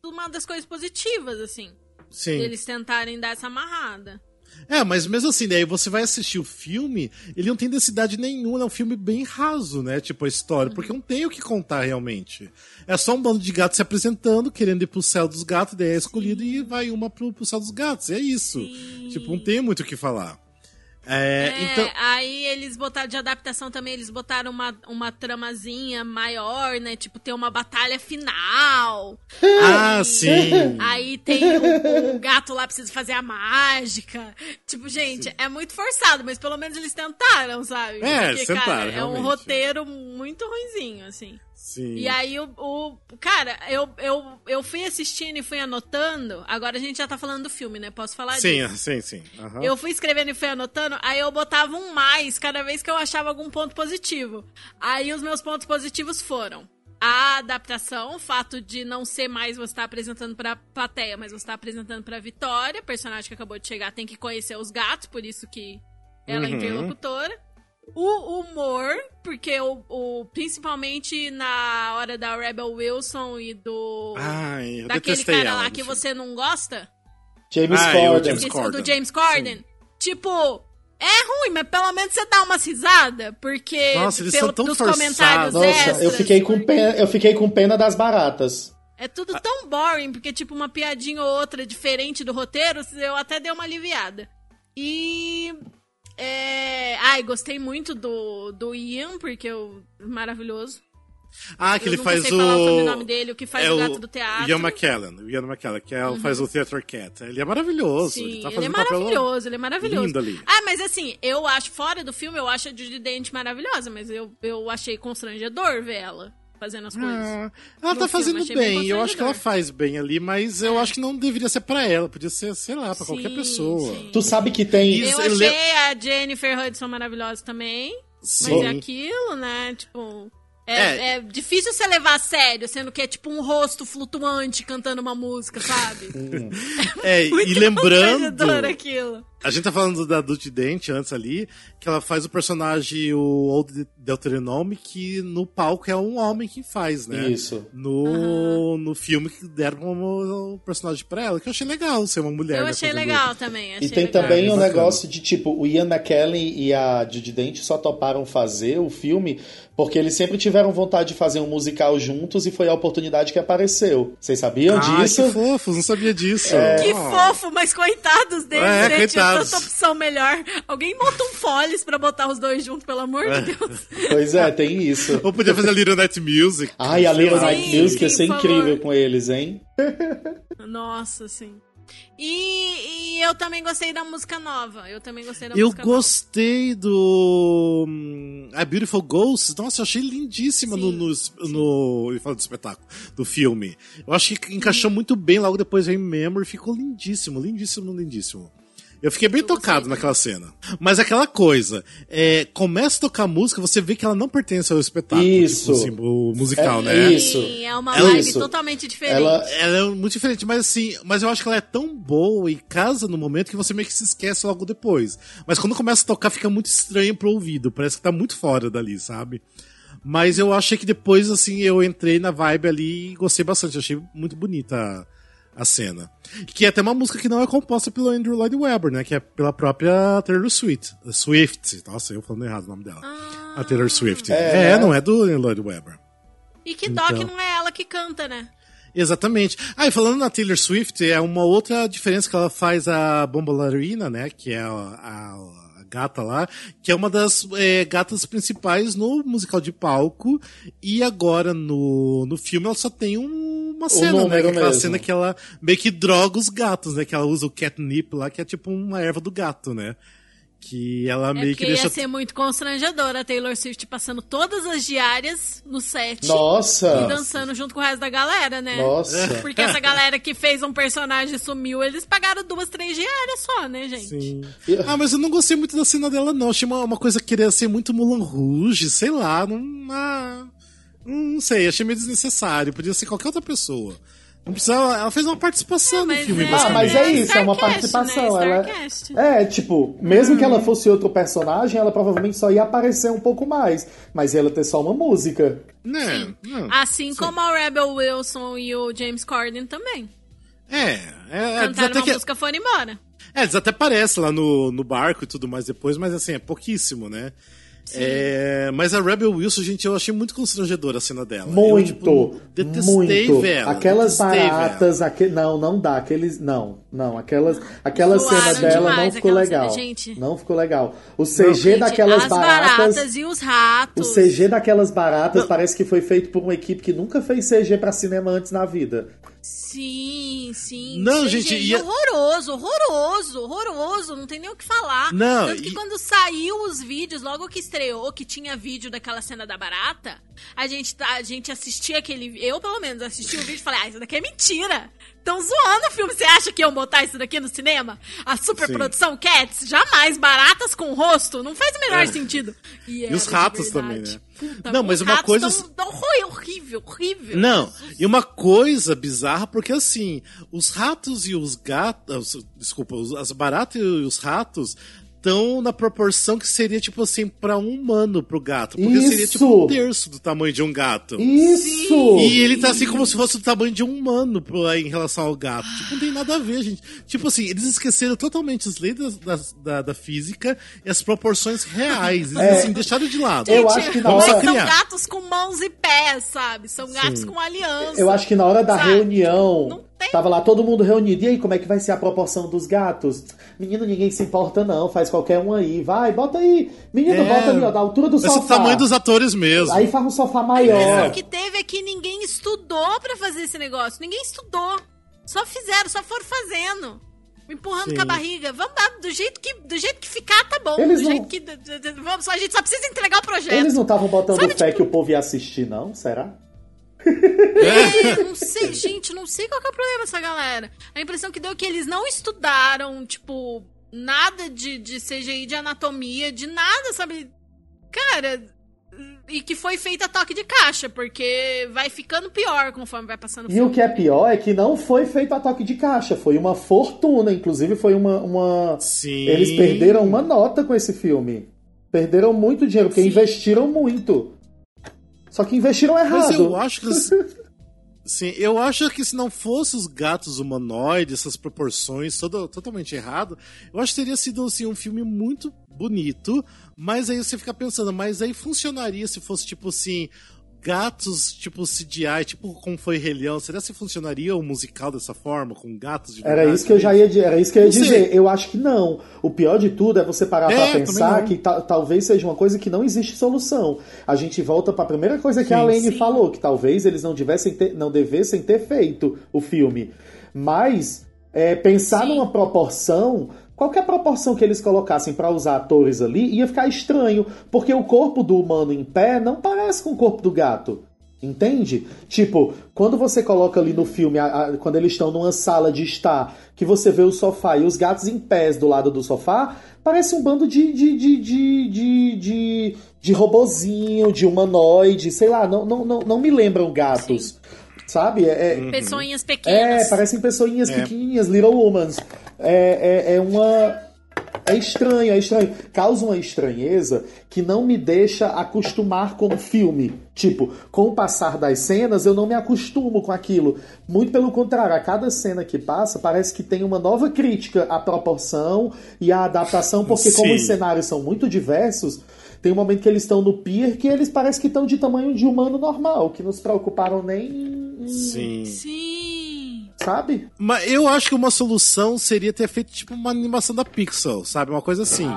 um- uma das coisas positivas, assim. Sim. Eles tentarem dar essa amarrada. É, mas mesmo assim, daí você vai assistir o filme, ele não tem densidade nenhuma, é um filme bem raso, né? Tipo, a história, porque não tem o que contar realmente. É só um bando de gatos se apresentando, querendo ir pro céu dos gatos, daí é escolhido e vai uma pro, pro céu dos gatos. É isso. Sim. Tipo, não tem muito o que falar. É, É, então. aí eles botaram de adaptação também, eles botaram uma, uma tramazinha maior, né? Tipo, ter uma batalha final. Ah, Aí- sim. Aí tem o, o gato lá precisa fazer a mágica. Tipo, gente, é muito forçado, mas pelo menos eles tentaram, sabe? É, Porque, tentaram, cara, é um roteiro muito ruinzinho, assim. Sim. E aí, o, o- Cara, eu, eu, eu fui assistindo e fui anotando. Agora a gente já tá falando do filme, né? Posso falar Sim, disso? sim, sim. Aham. Eu fui escrevendo e fui anotando, aí eu botava um mais cada vez que eu achava algum ponto positivo. Aí os meus pontos positivos foram a adaptação, o fato de não ser mais você estar apresentando pra plateia, mas você estar apresentando pra Vitória, personagem que acabou de chegar, tem que conhecer os gatos, por isso que ela é Uhum. interlocutora. O humor, porque o, o- principalmente na hora da Rebel Wilson e do Ai, eu daquele cara ela lá que você não gosta, James Ah, Corden. Do James Corden. Tipo, é ruim, mas pelo menos você dá uma risada, porque Nossa, eles pelo, são tão dos forçados. comentários Nossa, extras, eu fiquei, com pena, eu fiquei com pena das baratas. é tudo tão boring, porque tipo uma piadinha ou outra diferente do roteiro, eu até dei uma aliviada. E é... ai, gostei muito do do Ian, porque eu maravilhoso. Ah, que Eu ele faz sei o. falar o sobrenome dele, o que faz é o gato do teatro. Uhum. Ian McKellen, o Ian McKellen, que é, faz o Theater Cat. Ele é maravilhoso. Sim, ele tá ele, é maravilhoso, ele é maravilhoso. lindo ali. Ah, mas assim, eu acho, fora do filme, eu acho a Judy Dent maravilhosa, mas eu, eu achei constrangedor ver ela fazendo as coisas. Ah, ela tá filme, fazendo achei bem eu acho que ela faz bem ali, mas eu acho que não deveria ser pra ela, podia ser, sei lá, pra qualquer Sim, pessoa. sim. Tu sabe que tem. Isso, Eu eu achei le- a Jennifer Hudson maravilhosa também. Sim. Mas é aquilo, né? Tipo. É, É. é difícil você levar a sério, sendo que é tipo um rosto flutuante cantando uma música, sabe? *laughs* É, e *laughs* Muito lembrando, aquilo. A gente tá falando da Dutch Dent antes ali, que ela faz o personagem, o Old Deuteronome, que no palco é um homem que faz, né? Isso. No, no filme que deram como personagem pra ela, que eu achei legal ser uma mulher. Eu né, achei legal também. E achei tem legal. também É, o bacana. negócio de, tipo, o Ian McKellen e a Judy Dent só toparam fazer o filme porque eles sempre tiveram vontade de fazer um musical juntos e foi a oportunidade que apareceu. Vocês sabiam Ai, disso? que fofos, não sabia disso. Que Oh. fofo, mas coitados deles, É, né? coitados. Tinha tanta opção melhor. Alguém monta um Follies pra botar os dois juntos, pelo amor É. de Deus. Pois é, tem isso. Ou podia fazer Little Night Music. Ai, a Little. Night Music ia sim, ser incrível favor. com eles, hein? Nossa, sim. E, e eu também gostei da música nova. Eu também gostei da Eu música nova. gostei do. hum, A Beautiful Ghost. Nossa, eu achei lindíssima no, no, no. Eu falo do espetáculo, do filme. Eu acho que encaixou muito bem logo depois em Memory. Ficou lindíssimo, lindíssimo, lindíssimo. Eu fiquei bem tocado naquela cena. Mas aquela coisa, é, começa a tocar música, você vê que ela não pertence ao espetáculo. Isso. Tipo, assim, o musical, É né? isso. Sim, é uma É vibe isso. totalmente diferente. Ela- Ela é muito diferente, mas assim, mas eu acho que ela é tão boa e casa no momento que você meio que se esquece logo depois. Mas quando começa a tocar, fica muito estranho pro ouvido, parece que tá muito fora dali, sabe? Mas eu achei que depois, assim, eu entrei na vibe ali e gostei bastante, achei muito bonita a, a cena. Que é até uma música que não é composta pelo Andrew Lloyd Webber, né? Que é pela própria Taylor Swift. Swift. Nossa, eu falando errado o nome dela. A Taylor Swift. É, É, né? não é do Andrew Lloyd Webber. E que dó que Então. não é ela que canta, né? Exatamente. Ah, e falando na Taylor Swift, é uma outra diferença que ela faz a Bombalarina, né? Que é a, a- a gata lá, que é uma das é, gatas principais no musical de palco. E agora no, no filme ela só tem um- uma cena, né? aquela mesmo. cena que ela meio que droga os gatos, né? Que ela usa o catnip lá, que é tipo uma erva do gato, né? Que ela É meio que deixa. ia ser muito constrangedor a Taylor Swift passando todas as diárias no set e Nossa! dançando junto com o resto da galera, né? Nossa! *laughs* Porque essa galera que fez um personagem e sumiu, eles pagaram duas, três diárias só, né, gente? Sim. Ah, mas eu não gostei muito da cena dela, não. Achei uma, uma coisa que queria ser muito Mulan Rouge, sei lá. Não, ah, não sei, achei meio desnecessário. Podia ser qualquer outra pessoa. Não precisava. Ela fez uma participação no Mas filme. é- Ah, mas é isso, é uma Starcast, participação. né? Ela... É, tipo, mesmo que ela fosse outro personagem, ela provavelmente só ia aparecer um pouco mais. Mas ia ela ter só uma música. Né, não. Assim como a Rebel Wilson e o James Corden também. É, é, é, Cantaram até uma que, música e foram embora. é, eles até aparecem lá no, no barco e tudo mais depois, mas assim, é pouquíssimo, né? É, mas a Rebel Wilson, gente, eu achei muito constrangedora a cena dela. Muito, Eu, tipo, detestei muito. ela. Aquelas detestei baratas, aque... não, não dá. Aqueles, não, não. Aquelas, aquela Zoaram cena dela não ficou legal. cena, gente. Não ficou legal. O CG Gente, daquelas as baratas, e os o ratos. CG daquelas baratas parece que foi feito por uma equipe que nunca fez CG pra cinema antes na vida. Sim, sim. Não, CGI gente, e horroroso, horroroso, horroroso. Não tem nem o que falar. Não, Tanto que e- quando saiu os vídeos, logo que estreou, que tinha vídeo daquela cena da barata, a gente, tá- a gente assistia aquele. Eu, pelo menos, assisti o vídeo e falei, ah, isso daqui é mentira. Estão zoando o filme. Você acha que iam botar isso daqui no cinema? A superprodução Cats? Jamais. Baratas com rosto? Não faz o menor É. sentido. E era os ratos também, né? Puta, Não, mas uma coisa- tão- tão horrível, horrível. Não, e uma coisa bizarra, porque assim, os ratos e os gatos. Desculpa, os- as baratas e os ratos estão na proporção que seria, tipo assim, pra um humano pro gato. Porque seria tipo Isso! um terço do tamanho de um gato. Isso! E ele tá assim como se fosse do tamanho de um humano pro- em relação ao gato. Tipo, não tem nada a ver, gente. Tipo assim, eles esqueceram totalmente as leis da, da, da- física e as proporções reais. Eles, É. assim, deixaram de lado. Eu acho que na hora- São gatos com mãos e pés, sabe? São gatos com aliança. Eu acho que na hora da Sabe? reunião. Tem Tava lá todo mundo reunido. E aí, como é que vai ser a proporção dos gatos? Menino, ninguém se importa, não. Faz qualquer um aí. Vai, bota aí. Menino, É. bota ali, ó, da altura do Esse é sofá. o tamanho dos atores mesmo. Aí faz um sofá O maior. que teve é que ninguém estudou pra fazer esse negócio. Ninguém estudou. Só fizeram, só foram fazendo. Empurrando Sim. com a barriga. Vamos dar do jeito que, do jeito que ficar, tá bom. Eles do não- jeito que. Vamos, só, a gente só precisa entregar o projeto. Eles não estavam botando Sabe, fé tipo- que o povo ia assistir, não? Será? É, não sei, gente, não sei qual que é o problema dessa galera. A impressão que deu é que eles não estudaram, tipo, nada de, de CGI, de anatomia, de nada, sabe? Cara, e que foi feita a toque de caixa, porque vai ficando pior conforme vai passando o E filme. o que é pior é que não foi feito a toque de caixa, foi uma fortuna, inclusive foi uma. uma... Sim. Eles perderam uma nota com esse filme. Perderam muito dinheiro, porque Sim. investiram muito. Só que investiram errado. Mas eu acho que. *laughs* Sim, eu acho que se não fosse os gatos humanoides, essas proporções, todo, totalmente errado, eu acho que teria sido assim, um filme muito bonito, mas aí você fica pensando, mas aí funcionaria se fosse tipo assim, gatos tipo CGI, tipo como foi Rei Leão, será que funcionaria o musical dessa forma, com gatos de Era verdade isso que eu já ia, era isso que eu ia Não sei. dizer. Eu acho que não. O pior de tudo é você parar É, pra pensar que ta- talvez seja uma coisa que não existe solução. A gente volta pra primeira coisa que Sim. a Lene falou, que talvez eles não tivessem ter- não devessem ter feito o filme. Mas é, pensar Sim. numa proporção, qualquer proporção que eles colocassem pra usar atores ali, ia ficar estranho, porque o corpo do humano em pé não parece com o corpo do gato. Entende? Tipo, quando você coloca ali no filme, a- a- quando eles estão numa sala de estar, que você vê o sofá e os gatos em pés do lado do sofá, parece um bando de. de. de. de. de, de, de robozinho, de humanoide, sei lá, não, não, não, não me lembram gatos. Sabe? É, é- Pessoinhas é, pequenas. parecem pessoinhas É. pequenininhas, little humans. É, é, é uma. É estranho, é estranho. Causa uma estranheza que não me deixa acostumar com o filme. Tipo, com o passar das cenas, eu não me acostumo com aquilo. Muito pelo contrário, a cada cena que passa, parece que tem uma nova crítica à proporção e à adaptação, porque como Sim. os cenários são muito diversos, tem um momento que eles estão no pier que eles parecem que estão de tamanho de humano normal, que não se preocuparam nem. em- Sim. Sim. Sabe? Mas eu acho que uma solução seria ter feito tipo uma animação da Pixar, sabe? Uma coisa assim.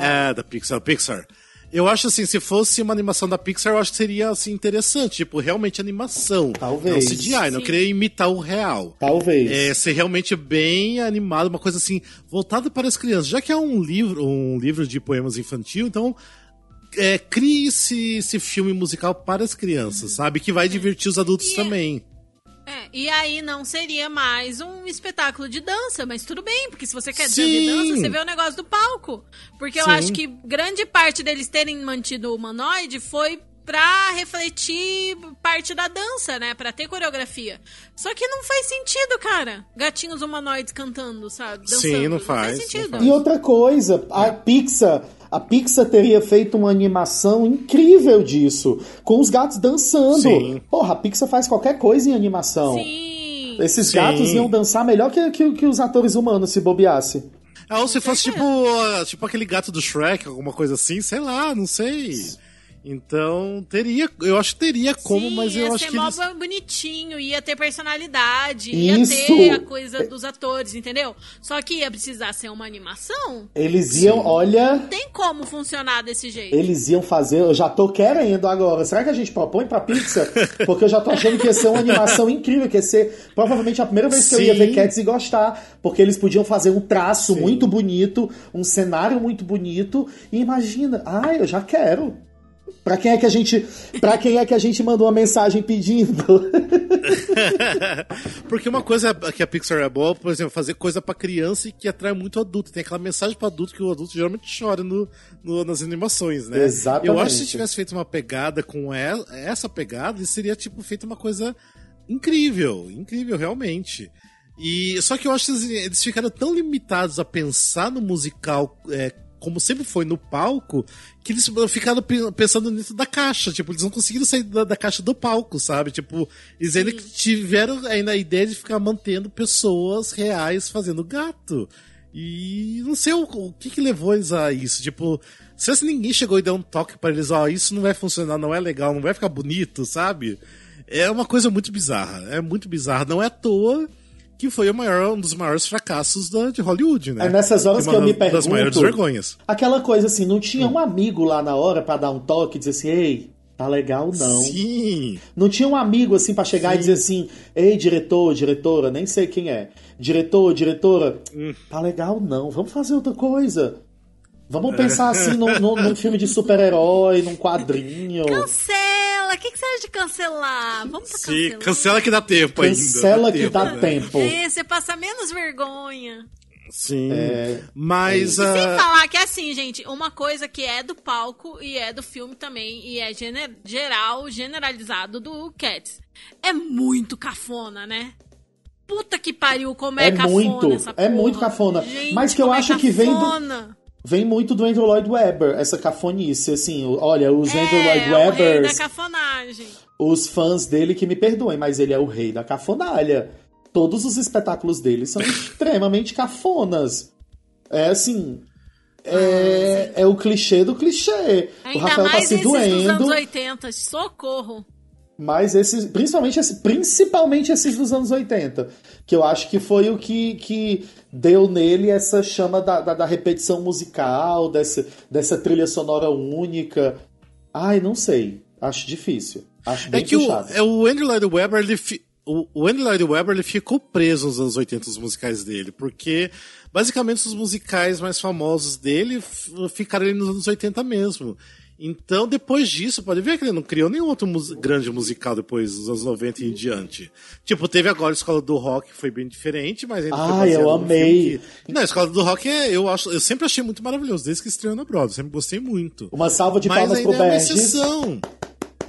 É, da Pixar, Pixar. Eu acho assim, se fosse uma animação da Pixar, eu acho que seria assim interessante, tipo, realmente animação. Talvez. Não CGI, não Sim. querer imitar o real. Talvez. É, ser realmente bem animado, uma coisa assim, voltada para as crianças. Já que é um livro, um livro de poemas infantil, então é, crie esse, esse filme musical para as crianças, sabe? Que vai divertir os adultos E- também. É, e aí não seria mais um espetáculo de dança, mas tudo bem, porque se você quer Sim. ver dança, você vê o negócio do palco. Porque eu Sim. acho que grande parte deles terem mantido o humanoide foi pra refletir parte da dança, né? Pra ter coreografia. Só que não faz sentido, cara. Gatinhos humanoides cantando, sabe? Dançando. Sim, não faz, não sentido. faz. E outra coisa, a Pixar, a Pixar teria feito uma animação incrível disso, com os gatos dançando. Sim. Porra, a Pixar faz qualquer coisa em animação. Sim. Esses Sim. gatos iam dançar melhor que, que, que os atores humanos se bobeasse. Ah, ou se fosse tipo, tipo aquele gato do Shrek, alguma coisa assim, sei lá, não sei. Então, teria, eu acho que teria como, Sim, mas eu ia acho ser que mó eles... bonitinho, ia ter personalidade, ia Isso. ter a coisa dos atores, entendeu? Só que ia precisar ser uma animação. Eles iam, olha, Não tem como funcionar desse jeito. eles iam fazer, eu já tô querendo agora. Será que a gente propõe pra Pixar? Porque eu já tô achando que ia ser uma animação incrível, que ia ser provavelmente a primeira vez que eu ia Sim. ver Cats e gostar. Porque eles podiam fazer um traço muito bonito, um cenário muito bonito. E imagina, ai, eu já quero. Pra quem é que a gente, para quem é que a gente mandou uma mensagem pedindo? *laughs* Porque uma coisa que a Pixar é boa, por exemplo, fazer coisa pra criança e que atrai muito adulto. Tem aquela mensagem pra adulto que o adulto geralmente chora no, no- nas animações, né? Exatamente. Eu acho que se tivesse feito uma pegada com essa pegada, seria tipo feito uma coisa incrível, incrível realmente. E só que eu acho que eles, eles ficaram tão limitados a pensar no musical é, como sempre foi no palco, que eles ficaram pe- pensando dentro da caixa. Tipo, eles não conseguiram sair da, da caixa do palco, sabe? Tipo, eles ainda tiveram ainda a ideia de ficar mantendo pessoas reais fazendo gato. E não sei o, o que que levou eles a isso. Tipo, se ninguém chegou e deu um toque pra eles, ó, isso não vai funcionar, não é legal, não vai ficar bonito, sabe? É uma coisa muito bizarra. É muito bizarra. Não é à toa que foi o maior, um dos maiores fracassos da, de Hollywood, né? É nessas horas que, eu me pergunto. das maiores vergonhas. Aquela coisa assim, não tinha um amigo lá na hora para dar um toque e dizer assim, ei, tá legal não. Sim. Não tinha um amigo assim para chegar Sim. e dizer assim, ei, diretor, diretora, nem sei quem é. Diretor, diretora, Hum. tá legal não, vamos fazer outra coisa. Vamos pensar assim num, num- num filme de super-herói, num quadrinho. Cancela! O que, que você acha de cancelar? Vamos pra Sim, cancelar. cancela que dá tempo ainda. Cancela que dá né? tempo. É, você passa menos vergonha. Sim. É. Mas. Sem ah, falar que assim, gente, uma coisa que é do palco e é do filme também, e é gener- geral, generalizado do Cats. É muito cafona, né? Puta que pariu, como é, É cafona muito, essa é porra. muito cafona. Gente, Mas que eu é acho que vem do- cafona. Vem muito do Andrew Lloyd Webber, essa cafonice, assim, o- olha, os Andrew Lloyd É, o rei da Webbers, cafonagem. os fãs dele que me perdoem, mas ele é o rei da cafonalha. Todos os espetáculos dele são *laughs* extremamente cafonas. É assim. É, é o clichê do clichê. o Ainda Rafael tá mais se esses dos anos doendo, 80. Socorro. Mas esses, principalmente, esse- principalmente esses dos anos 80, que eu acho que foi o que, que deu nele essa chama da, da, da repetição musical, dessa, dessa trilha sonora única. Ai, não sei. Acho difícil. Acho bem É que o, é, o Andrew Lloyd Webber, ele, fi- o, o Andrew Lloyd Webber, ele ficou preso nos anos 80, os musicais dele, porque basicamente os musicais mais famosos dele ficaram ali nos anos 80 mesmo. Então, depois disso, pode ver que ele não criou nenhum outro mus- grande musical depois dos anos 90 e em diante. Tipo, teve agora a Escola do Rock, que foi bem diferente, mas ainda baseado eu amei. que- Não, a Escola do Rock é, eu acho, eu sempre achei muito maravilhoso, desde que estreou na Broadway, sempre gostei muito. Uma salva de Mas palmas ainda pro é uma exceção.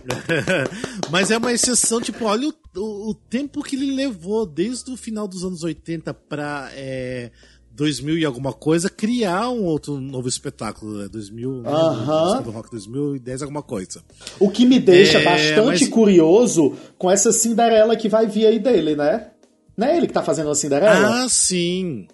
*laughs* Mas é uma exceção, tipo, olha o, o, o tempo que ele levou desde o final dos anos 80 pra é, 2000 e alguma coisa criar um outro novo espetáculo. Né? 2000, né? Aham. do Rock 2010 alguma coisa. O que me deixa É, bastante mas- curioso com essa Cinderela que vai vir aí dele, né? Não é ele que tá fazendo a Cinderela? Ah, sim.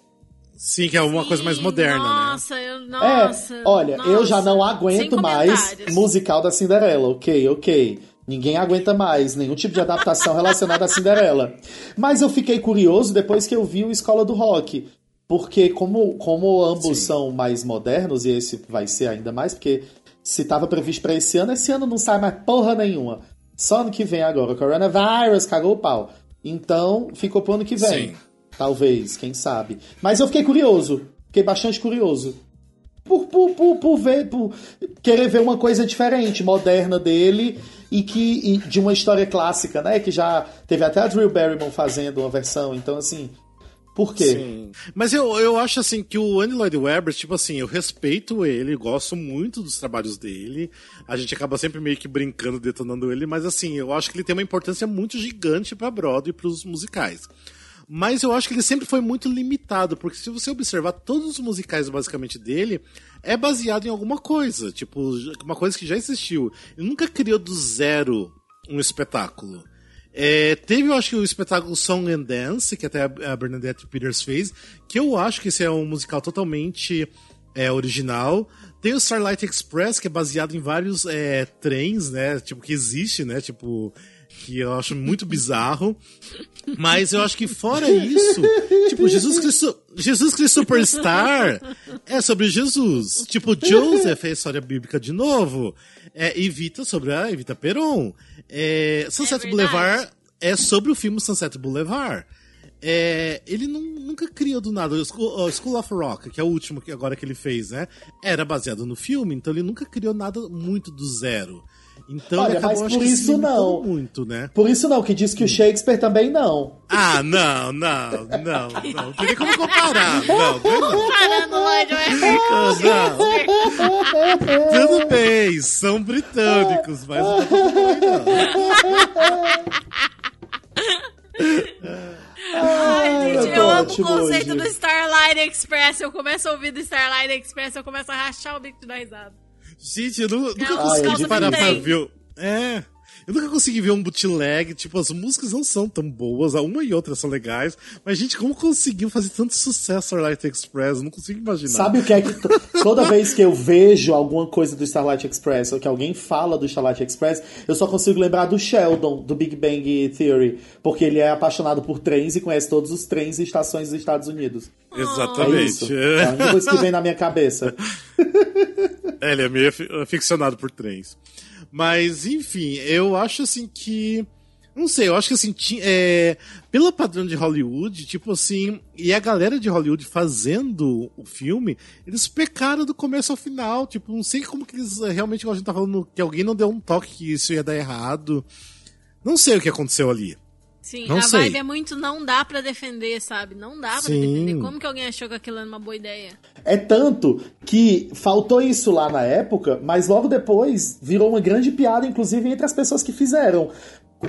Sim, que é uma coisa mais Sim, moderna, né? nossa, Eu, nossa, é, olha, eu nossa. já não aguento mais musical da Cinderela, ok, ok. Ninguém aguenta mais nenhum tipo de adaptação relacionada à Cinderela. Mas eu fiquei curioso depois que eu vi o Escola do Rock. Porque como, como ambos Sim. são mais modernos, e esse vai ser ainda mais, porque se estava previsto para esse ano, esse ano não sai mais porra nenhuma. Só ano que vem agora. O Coronavirus cagou o pau. Então, ficou pro ano que vem. Sim. Talvez, quem sabe. Mas eu fiquei curioso. Fiquei bastante curioso. Por, por, por, por ver, por querer ver uma coisa diferente, moderna dele e que e de uma história clássica, né? Que já teve até a Drew Barrymore fazendo uma versão. Então, assim, por quê? Sim. Mas eu, eu acho assim que o Andy Lloyd Webber, tipo assim, eu respeito ele, gosto muito dos trabalhos dele. A gente acaba sempre meio que brincando, detonando ele, mas assim, eu acho que ele tem uma importância muito gigante pra Broadway e pros musicais. Mas eu acho que ele sempre foi muito limitado, porque se você observar todos os musicais basicamente dele, é baseado em alguma coisa, tipo, uma coisa que já existiu. Ele nunca criou do zero um espetáculo. É, teve, eu acho que o espetáculo Song and Dance, que até a Bernadette Peters fez, que eu acho que esse é um musical totalmente é, original. Tem o Starlight Express, que é baseado em vários é, trens, né? Tipo, que existe, né? Tipo, que eu acho muito bizarro. Mas eu acho que fora isso, tipo, Jesus Cristo, Jesus Cristo Superstar é sobre Jesus. Tipo, Joseph é a história bíblica de novo. É Evita sobre a Evita Peron. É, Sunset É. Boulevard é sobre o filme Sunset Boulevard. É, ele não- nunca criou do nada. O School, o School of Rock, que é o último que agora que ele fez, né? Era baseado no filme, então ele nunca criou nada muito do zero. Então Olha, mas por isso não. muito, né? Por isso não, que diz que o Shakespeare também não. Ah, não, não, *laughs* não, não. Tem como comparar. Não, não, não. Parando Lloyd Webber. Não. Tudo bem, são britânicos, mas não não. *laughs* Ai, gente, eu eu amo o conceito hoje. do Starlight Express. Eu começo a ouvir do Starlight Express, eu começo a rachar o bico de dar risada. Gente, eu nu- nunca consegui parar pra ver. É. Eu nunca consegui ver um bootleg, tipo, as músicas não são tão boas, uma e outra são legais, mas, gente, como conseguiu fazer tanto sucesso Starlight Express? Eu não consigo imaginar. Sabe o que é que. Toda *laughs* vez que eu vejo alguma coisa do Starlight Express, ou que alguém fala do Starlight Express, eu só consigo lembrar do Sheldon, do Big Bang Theory, porque ele é apaixonado por trens e conhece todos os trens e estações dos Estados Unidos. É Exatamente. isso. É a única coisa que vem na minha cabeça. *laughs* É, ele é meio afi- aficionado por trens. Mas, enfim, eu acho assim que. Não sei, eu acho que assim, ti- é, pelo padrão de Hollywood, tipo assim, e a galera de Hollywood fazendo o filme, eles pecaram do começo ao final. Tipo, não sei como que eles eh, realmente, a gente tá falando, que alguém não deu um toque que isso ia dar errado. Não sei o que aconteceu ali. Sim, Não a sei. vibe é muito não dá pra defender, sabe? Não dá pra Sim. defender. Como que alguém achou que aquilo era uma boa ideia? É tanto que faltou isso lá na época, mas logo depois virou uma grande piada, inclusive entre as pessoas que fizeram.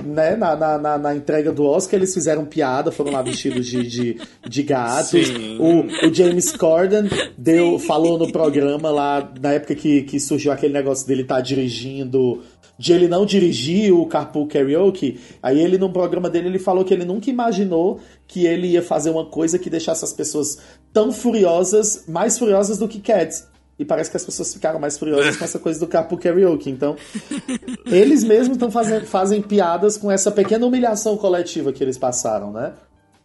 Né? Na, na, na, na entrega do Oscar, eles fizeram piada, foram lá vestidos de, de, de gatos. Sim. O, o James Corden deu, falou no programa lá, na época que, que surgiu aquele negócio dele estar dirigindo. De ele não dirigir o Carpool Karaoke, aí ele no programa dele ele falou que ele nunca imaginou que ele ia fazer uma coisa que deixasse as pessoas tão furiosas, mais furiosas do que Cats. E parece que as pessoas ficaram mais furiosas com essa coisa do Carpool Karaoke. Então, eles mesmos estão fazendo fazem piadas com essa pequena humilhação coletiva que eles passaram, né?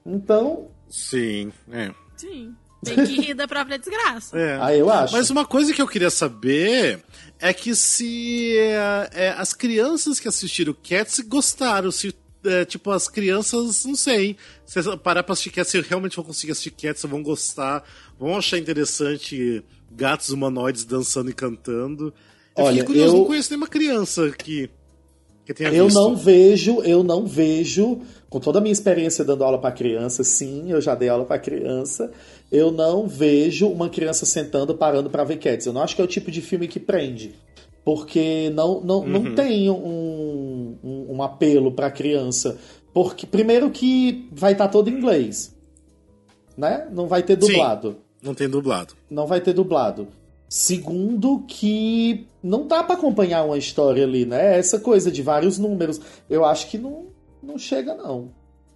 Então, Sim, é. Sim. Tem que rir da própria desgraça. É. aí eu acho. Mas uma coisa que eu queria saber é que se é, é, as crianças que assistiram Cats gostaram, se é, tipo as crianças, não sei, se parar pra assistir Cats, se realmente vão conseguir assistir Cats, vão gostar, vão achar interessante gatos humanoides dançando e cantando. Eu Olha, curioso, eu- não conheço nenhuma criança que, que tenha Eu visto. não vejo, eu não vejo, com toda a minha experiência dando aula para criança, sim, eu já dei aula para criança, eu não vejo uma criança sentando parando para ver Cats. Eu não acho que é o tipo de filme que prende. Porque não, não, Uhum. não tem um, um, um apelo para criança. Porque, primeiro, que vai estar todo em inglês. Né? Não vai ter Sim. Não tem dublado. não vai ter dublado. Segundo, que não dá pra acompanhar uma história ali, né? Essa coisa de vários números. Eu acho que não, não chega, não.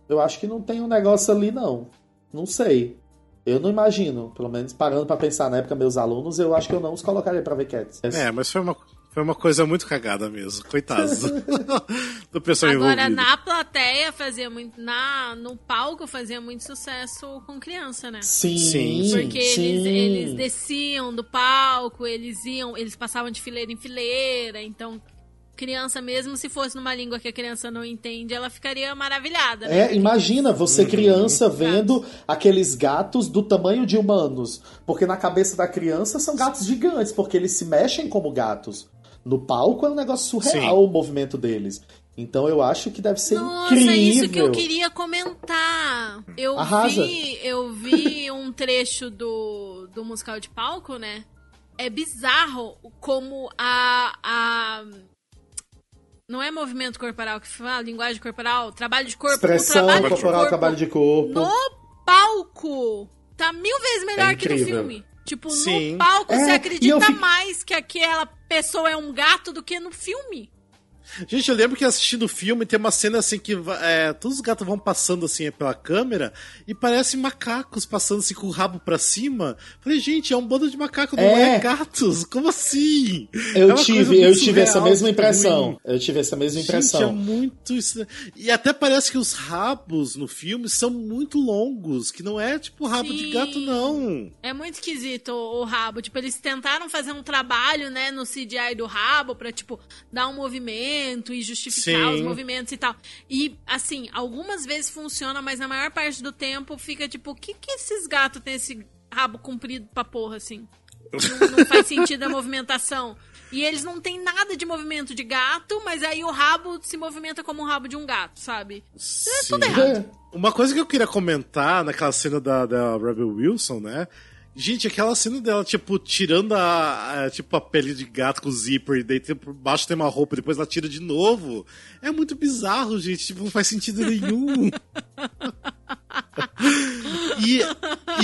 Eu acho que não tem um negócio ali, não. Não sei. Eu não imagino. Pelo menos parando pra pensar na época, meus alunos, eu acho que eu não os colocaria pra ver Cats. É, mas foi uma, foi uma coisa muito cagada mesmo. Coitados do, *laughs* do pessoal Agora, envolvido. na plateia fazia muito. Na, no palco fazia muito sucesso com criança, né? Sim, Sim. Porque sim. eles, eles desciam do palco, eles iam, eles passavam de fileira em fileira, então criança mesmo se fosse numa língua que a criança não entende, ela ficaria maravilhada. né? É, imagina Uhum. você criança vendo aqueles gatos do tamanho de humanos. Porque na cabeça da criança são gatos gigantes, porque eles se mexem como gatos. No palco é um negócio surreal Sim. o movimento deles. Então eu acho que deve ser Nossa, incrível. é isso que eu queria comentar. Eu Arrasa. vi, eu vi *laughs* um trecho do, do musical de palco, né? É bizarro como a, a não é movimento corporal que fala, linguagem corporal, trabalho de corpo, Expressão trabalho de corporal, corpo trabalho de corpo. no palco tá mil vezes melhor É que no filme. Tipo, Sim. no palco É, você acredita fico- mais que aquela pessoa é um gato do que no filme. Gente, eu lembro que assistindo o filme tem uma cena assim que é, todos os gatos vão passando assim pela câmera e parecem macacos passando assim com o rabo pra cima. Falei, gente, é um bando de macacos, não É. é gatos? Como assim? É Eu coisa tive, eu tive essa mesma ruim. impressão. Eu tive essa mesma Gente, impressão. é muito isso. E até parece que os rabos no filme são muito longos, que não é tipo rabo de Sim. gato, não. É muito esquisito o, o rabo. Tipo, eles tentaram fazer um trabalho, né, no CGI do rabo pra, tipo, dar um movimento e justificar Sim. os movimentos e tal. E, assim, algumas vezes funciona, mas na maior parte do tempo fica, tipo, o que que esses gatos têm esse rabo comprido pra porra, assim? Não, não faz *laughs* sentido a movimentação. E eles não têm nada de movimento de gato, mas aí o rabo se movimenta como o rabo de um gato, sabe? É tudo errado. Uma coisa que eu queria comentar naquela cena da, da Rebel Wilson, né? Gente, aquela cena dela, tipo, tirando a, a- tipo, a pele de gato com zíper e daí por baixo tem uma roupa, depois ela tira de novo. É muito bizarro, gente. Tipo, não faz sentido nenhum. *laughs* e,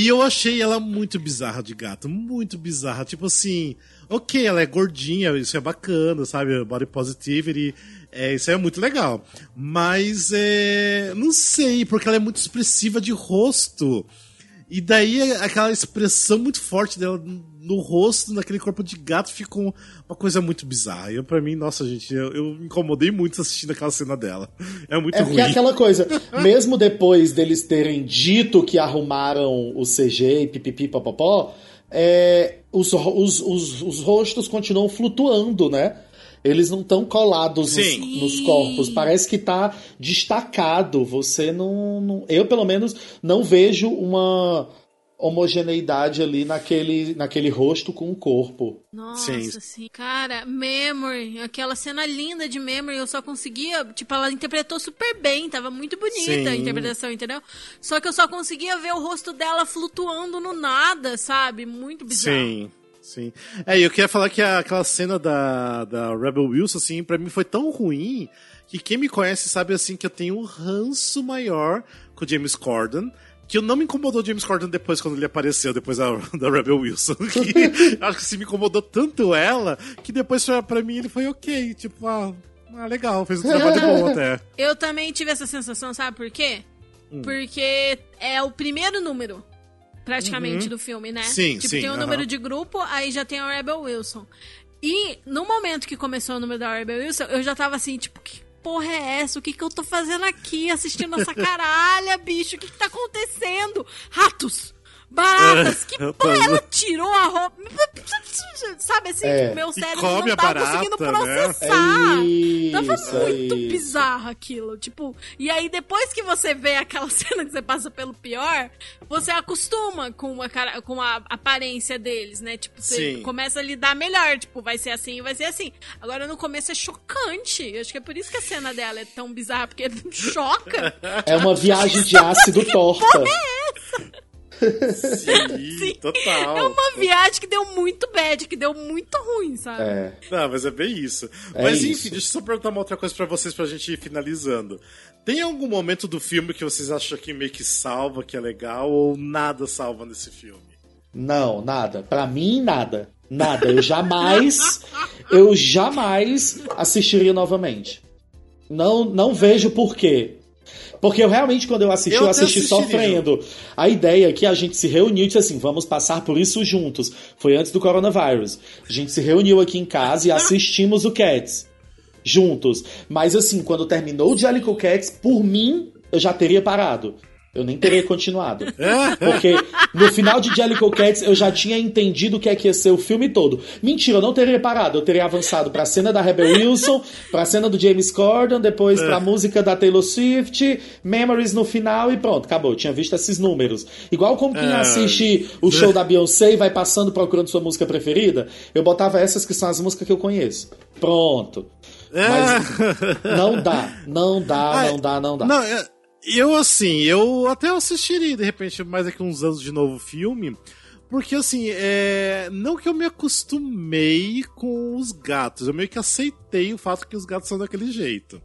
e eu achei ela muito bizarra de gato, muito bizarra. Tipo assim, ok, ela é gordinha, isso é bacana, sabe? Body positivity, é, isso é muito legal. Mas, é, não sei, porque ela é muito expressiva de rosto. E daí aquela expressão muito forte dela no rosto, naquele corpo de gato, ficou uma coisa muito bizarra. Eu, pra mim, nossa, gente, eu, eu me incomodei muito assistindo aquela cena dela. É muito é ruim. É aquela coisa, *laughs* mesmo depois deles terem dito que arrumaram o CG e pipipi popopó, é, os, os, os, os rostos continuam flutuando, né? Eles não estão colados nos, nos, corpos. Parece que tá destacado. Você não, não, Eu, pelo menos, não vejo uma homogeneidade ali naquele, naquele rosto com o corpo. Nossa, sim. sim. Cara, Memory, aquela cena linda de Memory, eu só conseguia. Tipo, ela interpretou super bem, tava muito bonita sim. a interpretação, entendeu? Só que eu só conseguia ver o rosto dela flutuando no nada, sabe? Muito bizarro. Sim. Sim. É, e eu queria falar que a, aquela cena da, da Rebel Wilson, assim, pra mim foi tão ruim que quem me conhece sabe, assim, que eu tenho um ranço maior com o James Corden que não me incomodou o James Corden depois, quando ele apareceu, depois da, *laughs* da Rebel Wilson. *laughs* Que, acho que se me incomodou tanto ela, que depois pra, pra mim ele foi ok. Tipo, ah, ah legal, fez um trabalho bom até. Eu também tive essa sensação, sabe por quê? Hum. Porque é o primeiro número praticamente, uhum. do filme, né? Sim, tipo, sim. tem o um número de grupo, aí já tem a Rebel Wilson. E no momento que começou o número da Rebel Wilson, eu já tava assim, tipo, que porra é essa? O que que eu tô fazendo aqui assistindo essa *laughs* caralha, bicho? O que que tá acontecendo? Ratos! Baratas! Que porra, ela tirou a roupa. Sabe assim, é. meu cérebro não tava barata, conseguindo né? processar. Né? Isso, tava muito isso. bizarro aquilo. Tipo, e aí depois que você vê aquela *laughs* cena que você passa pelo pior, você acostuma com a, cara, com a aparência deles, né? Tipo, você Sim. começa a lidar melhor. Tipo, vai ser assim, vai ser assim. Agora no começo é chocante. Eu acho que é por isso que a cena dela é tão bizarra, porque *laughs* choca. É uma viagem de ácido torta. *laughs* Que porra é essa? Sim, Sim, total. É uma viagem que deu muito bad, que deu muito ruim, sabe? É. Não, mas é bem isso. É mas enfim, deixa eu só perguntar uma outra coisa para vocês pra gente ir finalizando. Tem algum momento do filme que vocês acham que meio que salva, que é legal, ou nada salva nesse filme? Não, nada. Para mim, nada. Nada. Eu jamais. eu jamais assistiria novamente. Não, não vejo por quê. Porque eu realmente, quando eu assisti, eu, eu assisti sofrendo. A ideia é que a gente se reuniu e disse assim: vamos passar por isso juntos. Foi antes do coronavírus. A gente se reuniu aqui em casa e assistimos o Cats. Juntos. Mas assim, quando terminou o Jellicle Cats, por mim, eu já teria parado. Eu nem teria continuado. *laughs* Porque no final de Jellicle Cats eu já tinha entendido o que é que ia ser o filme todo. Mentira, eu não teria parado. Eu teria avançado pra cena da Rebel *laughs* Wilson, pra cena do James Corden, depois pra é. música da Taylor Swift, Memories no final e pronto, acabou. Eu tinha visto esses números. Igual como quem é. assiste o show da Beyoncé e vai passando procurando sua música preferida, eu botava essas que são as músicas que eu conheço. Pronto. É. Mas não dá, não dá, não dá, não dá. Não, é... Eu, assim, eu até assistiria, de repente, mais daqui uns anos de novo o filme. Porque, assim, é... não que eu me acostumei com os gatos, eu meio que aceitei o fato que os gatos são daquele jeito.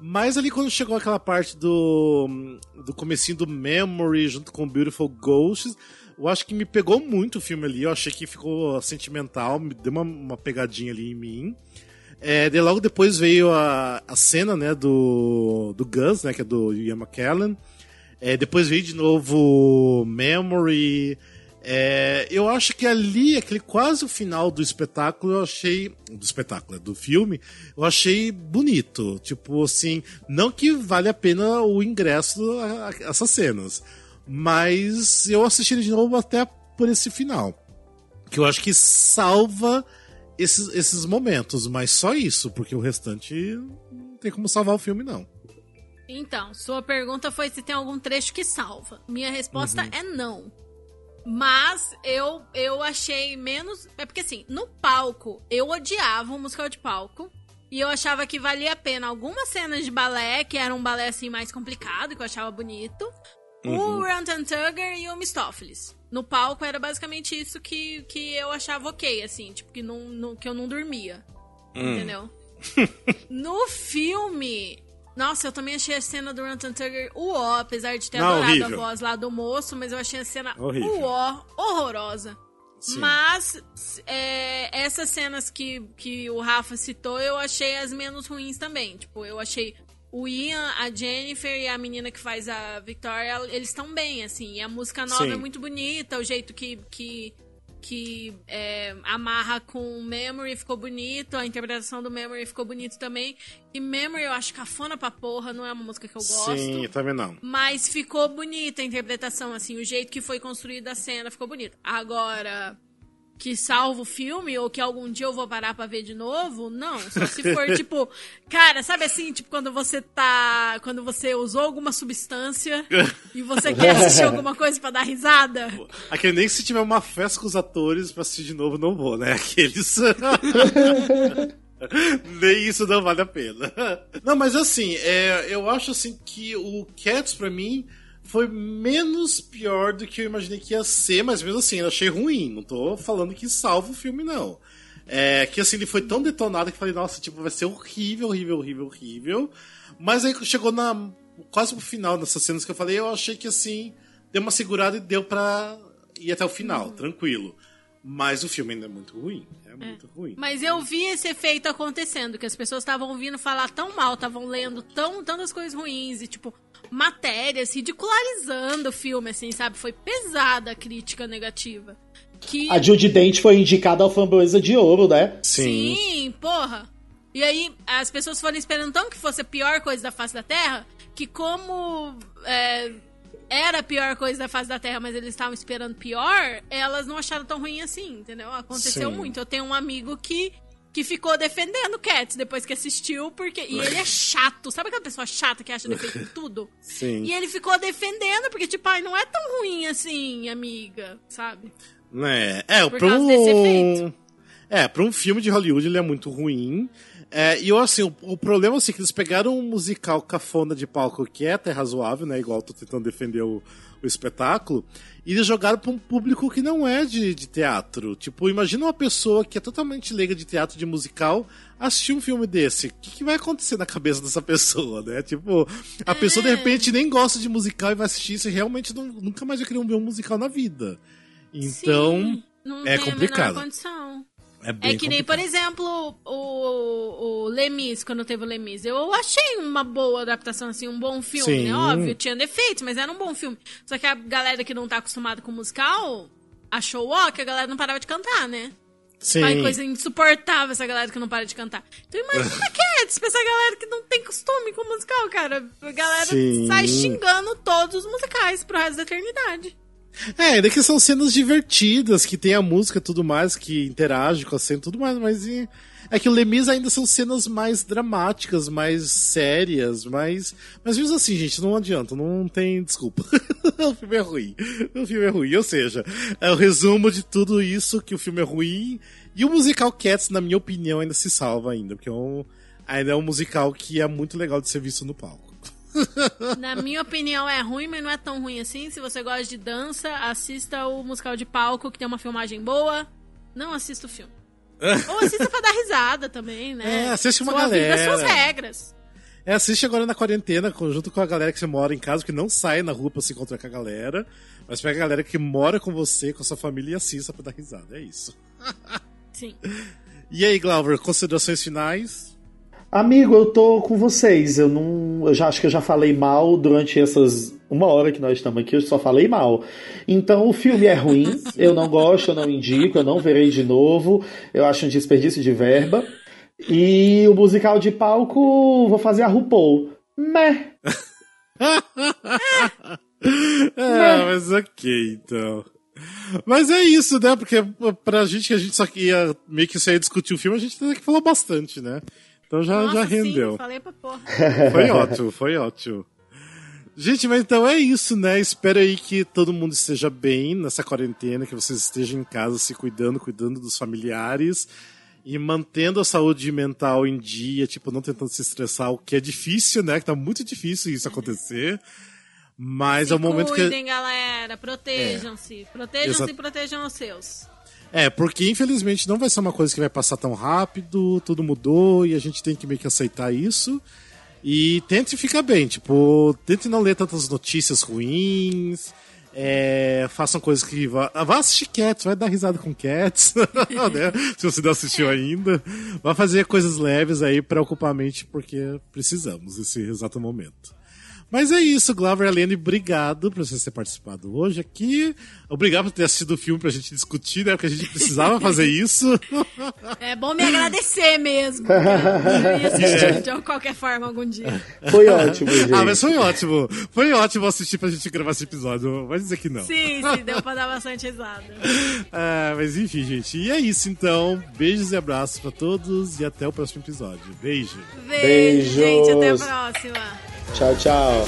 Mas ali quando chegou aquela parte do, do comecinho do Memory junto com Beautiful Ghosts, eu acho que me pegou muito o filme ali, eu achei que ficou sentimental, me deu uma, uma pegadinha ali em mim. É, logo depois veio a, a cena, né, do, do Gus, né, que é do Ian McKellen. É, depois veio de novo Memory. É, eu acho que ali, aquele quase o final do espetáculo, eu achei. Do espetáculo, do filme, eu achei bonito. Tipo assim, não que vale a pena o ingresso a, a essas cenas. Mas eu assisti de novo até por esse final. Que eu acho que salva esses, esses momentos, mas só isso, porque o restante não tem como salvar o filme, não. Então, sua pergunta foi se tem algum trecho que salva. Minha resposta uhum. é não. Mas eu, eu achei menos. É porque assim, no palco, eu odiava o musical de palco. E eu achava que valia a pena algumas cenas de balé, que era um balé assim mais complicado, que eu achava bonito. Uhum. O Rantan Tugger e o Mistopheles no palco era basicamente isso que, que eu achava ok, assim, tipo, que, não, não que eu não dormia. Hum. Entendeu? *laughs* no filme, Nossa, eu também achei a cena do Rantan Tugger uó, apesar de ter Não, adorado horrível. a voz lá do moço, mas eu achei a cena Horrível. uó, horrorosa. Sim. Mas é, essas cenas que, que o Rafa citou, eu achei as menos ruins também. Tipo, eu achei o Ian, a Jennifer e a menina que faz a Victoria, eles estão bem, assim. E a música nova Sim. é muito bonita, o jeito que, que, que é, amarra com Memory ficou bonito, a interpretação do Memory ficou bonito também. E Memory eu acho cafona pra porra, não é uma música que eu gosto. Sim, também não. Mas ficou bonita a interpretação, assim, o jeito que foi construída a cena ficou bonito. Agora, que salva o filme, ou que algum dia eu vou parar pra ver de novo, não. Só se *laughs* for, tipo, cara, sabe assim, tipo, quando você tá. Quando você usou alguma substância e você quer assistir *laughs* alguma coisa pra dar risada. Aquele nem se tiver uma festa com os atores pra assistir de novo, não vou, né? *laughs* Aqueles. Nem isso não vale a pena. Não, mas assim, é, eu acho assim que o Cats, pra mim, foi menos pior do que eu imaginei que ia ser, mas mesmo assim, eu achei ruim. Não tô falando que salva o filme, não. É que assim, ele foi tão detonado que eu falei, nossa, tipo, vai ser horrível, horrível, horrível, horrível. Mas aí chegou na. quase pro final dessas cenas que eu falei, eu achei que assim, deu uma segurada e deu pra ir até o final, tranquilo. Mas o filme ainda é muito ruim. É muito ruim. Mas eu vi esse efeito acontecendo, que as pessoas estavam ouvindo falar tão mal, estavam lendo tão, tantas coisas ruins e, tipo, matérias, ridicularizando o filme, assim, sabe? Foi pesada a crítica negativa. Que... A Judy Dent foi indicada ao Framboesa de Ouro, né? Sim. Sim, porra. E aí, as pessoas foram esperando tão que fosse a pior coisa da face da Terra, que como é, era a pior coisa da face da Terra, mas eles estavam esperando pior, elas não acharam tão ruim assim, entendeu? Aconteceu Sim. muito. Eu tenho um amigo que, que ficou defendendo Cats depois que assistiu, porque. E ele é chato. Sabe aquela pessoa chata que acha defeito em tudo? *laughs* Sim. E ele ficou defendendo, porque, tipo, ai, não é tão ruim assim, amiga, sabe? Né? É, Por pra um... É, pra um filme de Hollywood ele é muito ruim. É, e eu, assim, o, o problema assim, é que eles pegaram um musical cafona de palco que é até razoável, né? Igual eu tô tentando defender o, o espetáculo. E eles jogaram pra um público que não é de, de teatro. Tipo, imagina uma pessoa que é totalmente leiga de teatro, de musical, assistir um filme desse. O que, que vai acontecer na cabeça dessa pessoa, né? Tipo, a pessoa de repente nem gosta de musical e vai assistir isso e realmente não- nunca mais vai querer ver um musical na vida. Então, Sim, não é complicado. Condição. é bem É que nem, por complicado. exemplo, o, o Lemis, quando teve o Lemis. Eu achei uma boa adaptação, assim, um bom filme, Sim. né? Óbvio, tinha defeitos, mas era um bom filme. Só que a galera que não tá acostumada com musical achou ó que a galera não parava de cantar, né? Sim. Ai, coisa insuportável essa galera que não para de cantar. Então imagina *laughs* Cats pra essa galera que não tem costume com musical, cara. A galera Sim. sai xingando todos os musicais pro resto da eternidade. É, ainda que são cenas divertidas, que tem a música e tudo mais, que interage com a cena e tudo mais, mas é que o Lemis ainda são cenas mais dramáticas, mais sérias, mais. Mas mesmo assim, gente, não adianta, não tem desculpa. *laughs* o filme é ruim. O filme é ruim. Ou seja, é o resumo de tudo isso, que o filme é ruim. E o musical Cats, na minha opinião, ainda se salva ainda, porque é um, ainda é um musical que é muito legal de ser visto no palco. Na minha opinião, é ruim, mas não é tão ruim assim. Se você gosta de dança, assista o musical de palco, que tem uma filmagem boa. Não assista o filme. *laughs* Ou assista pra dar risada também, né? É, assiste uma Sua vida, galera. suas regras. É, assiste agora na quarentena, junto com a galera que você mora em casa, que não sai na rua pra se encontrar com a galera. Mas pega a galera que mora com você, com a sua família e assista pra dar risada. É isso. Sim. E aí, Glauber, considerações finais? Amigo, eu tô com vocês. Eu não. Eu já acho que eu já falei mal durante essas uma hora que nós estamos aqui, eu só falei mal. Então o filme é ruim, *laughs* eu não gosto, eu não indico, eu não verei de novo. Eu acho um desperdício de verba. E o musical de palco, vou fazer a RuPaul. Meh. *laughs* É, mas ok, então. Mas é isso, né? Porque pra gente que a gente só ia meio que só ia discutir o filme, a gente tem que falar bastante, né? Então já, Nossa, já rendeu. Sim, falei pra porra. *laughs* Foi ótimo, foi ótimo. Gente, mas então é isso, né? Espero aí que todo mundo esteja bem nessa quarentena, que vocês estejam em casa se cuidando, cuidando dos familiares e mantendo a saúde mental em dia, tipo, não tentando se estressar, o que é difícil, né? Que tá muito difícil isso acontecer. Mas Se é o momento que. cuidem, galera. Protejam-se. Protejam-se Exato. e protejam os seus. É, porque infelizmente não vai ser uma coisa que vai passar tão rápido, tudo mudou e a gente tem que meio que aceitar isso. E tente ficar bem, tipo, tente não ler tantas notícias ruins. É, façam coisas que. Vá, vá assistir Cats, vai dar risada com Cats, *laughs* né? Se você não assistiu ainda. Vai fazer coisas leves aí para ocupar a mente, porque precisamos nesse exato momento. Mas é isso, Glover Alene, obrigado por você ter participado hoje aqui. Obrigado por ter assistido o filme pra gente discutir, né? Porque a gente precisava fazer isso. É bom me agradecer mesmo. *laughs* Ia assistir de qualquer forma algum dia. Foi ótimo, gente. Ah, mas foi ótimo. Foi ótimo assistir pra gente gravar esse episódio. Vai dizer que não. Sim, sim, deu pra dar bastante risada. Ah, *laughs* mas enfim, gente. E é isso então. Beijos e abraços pra todos e até o próximo episódio. Beijo. Beijo, Beijos. gente. Até a próxima. Tchau, tchau.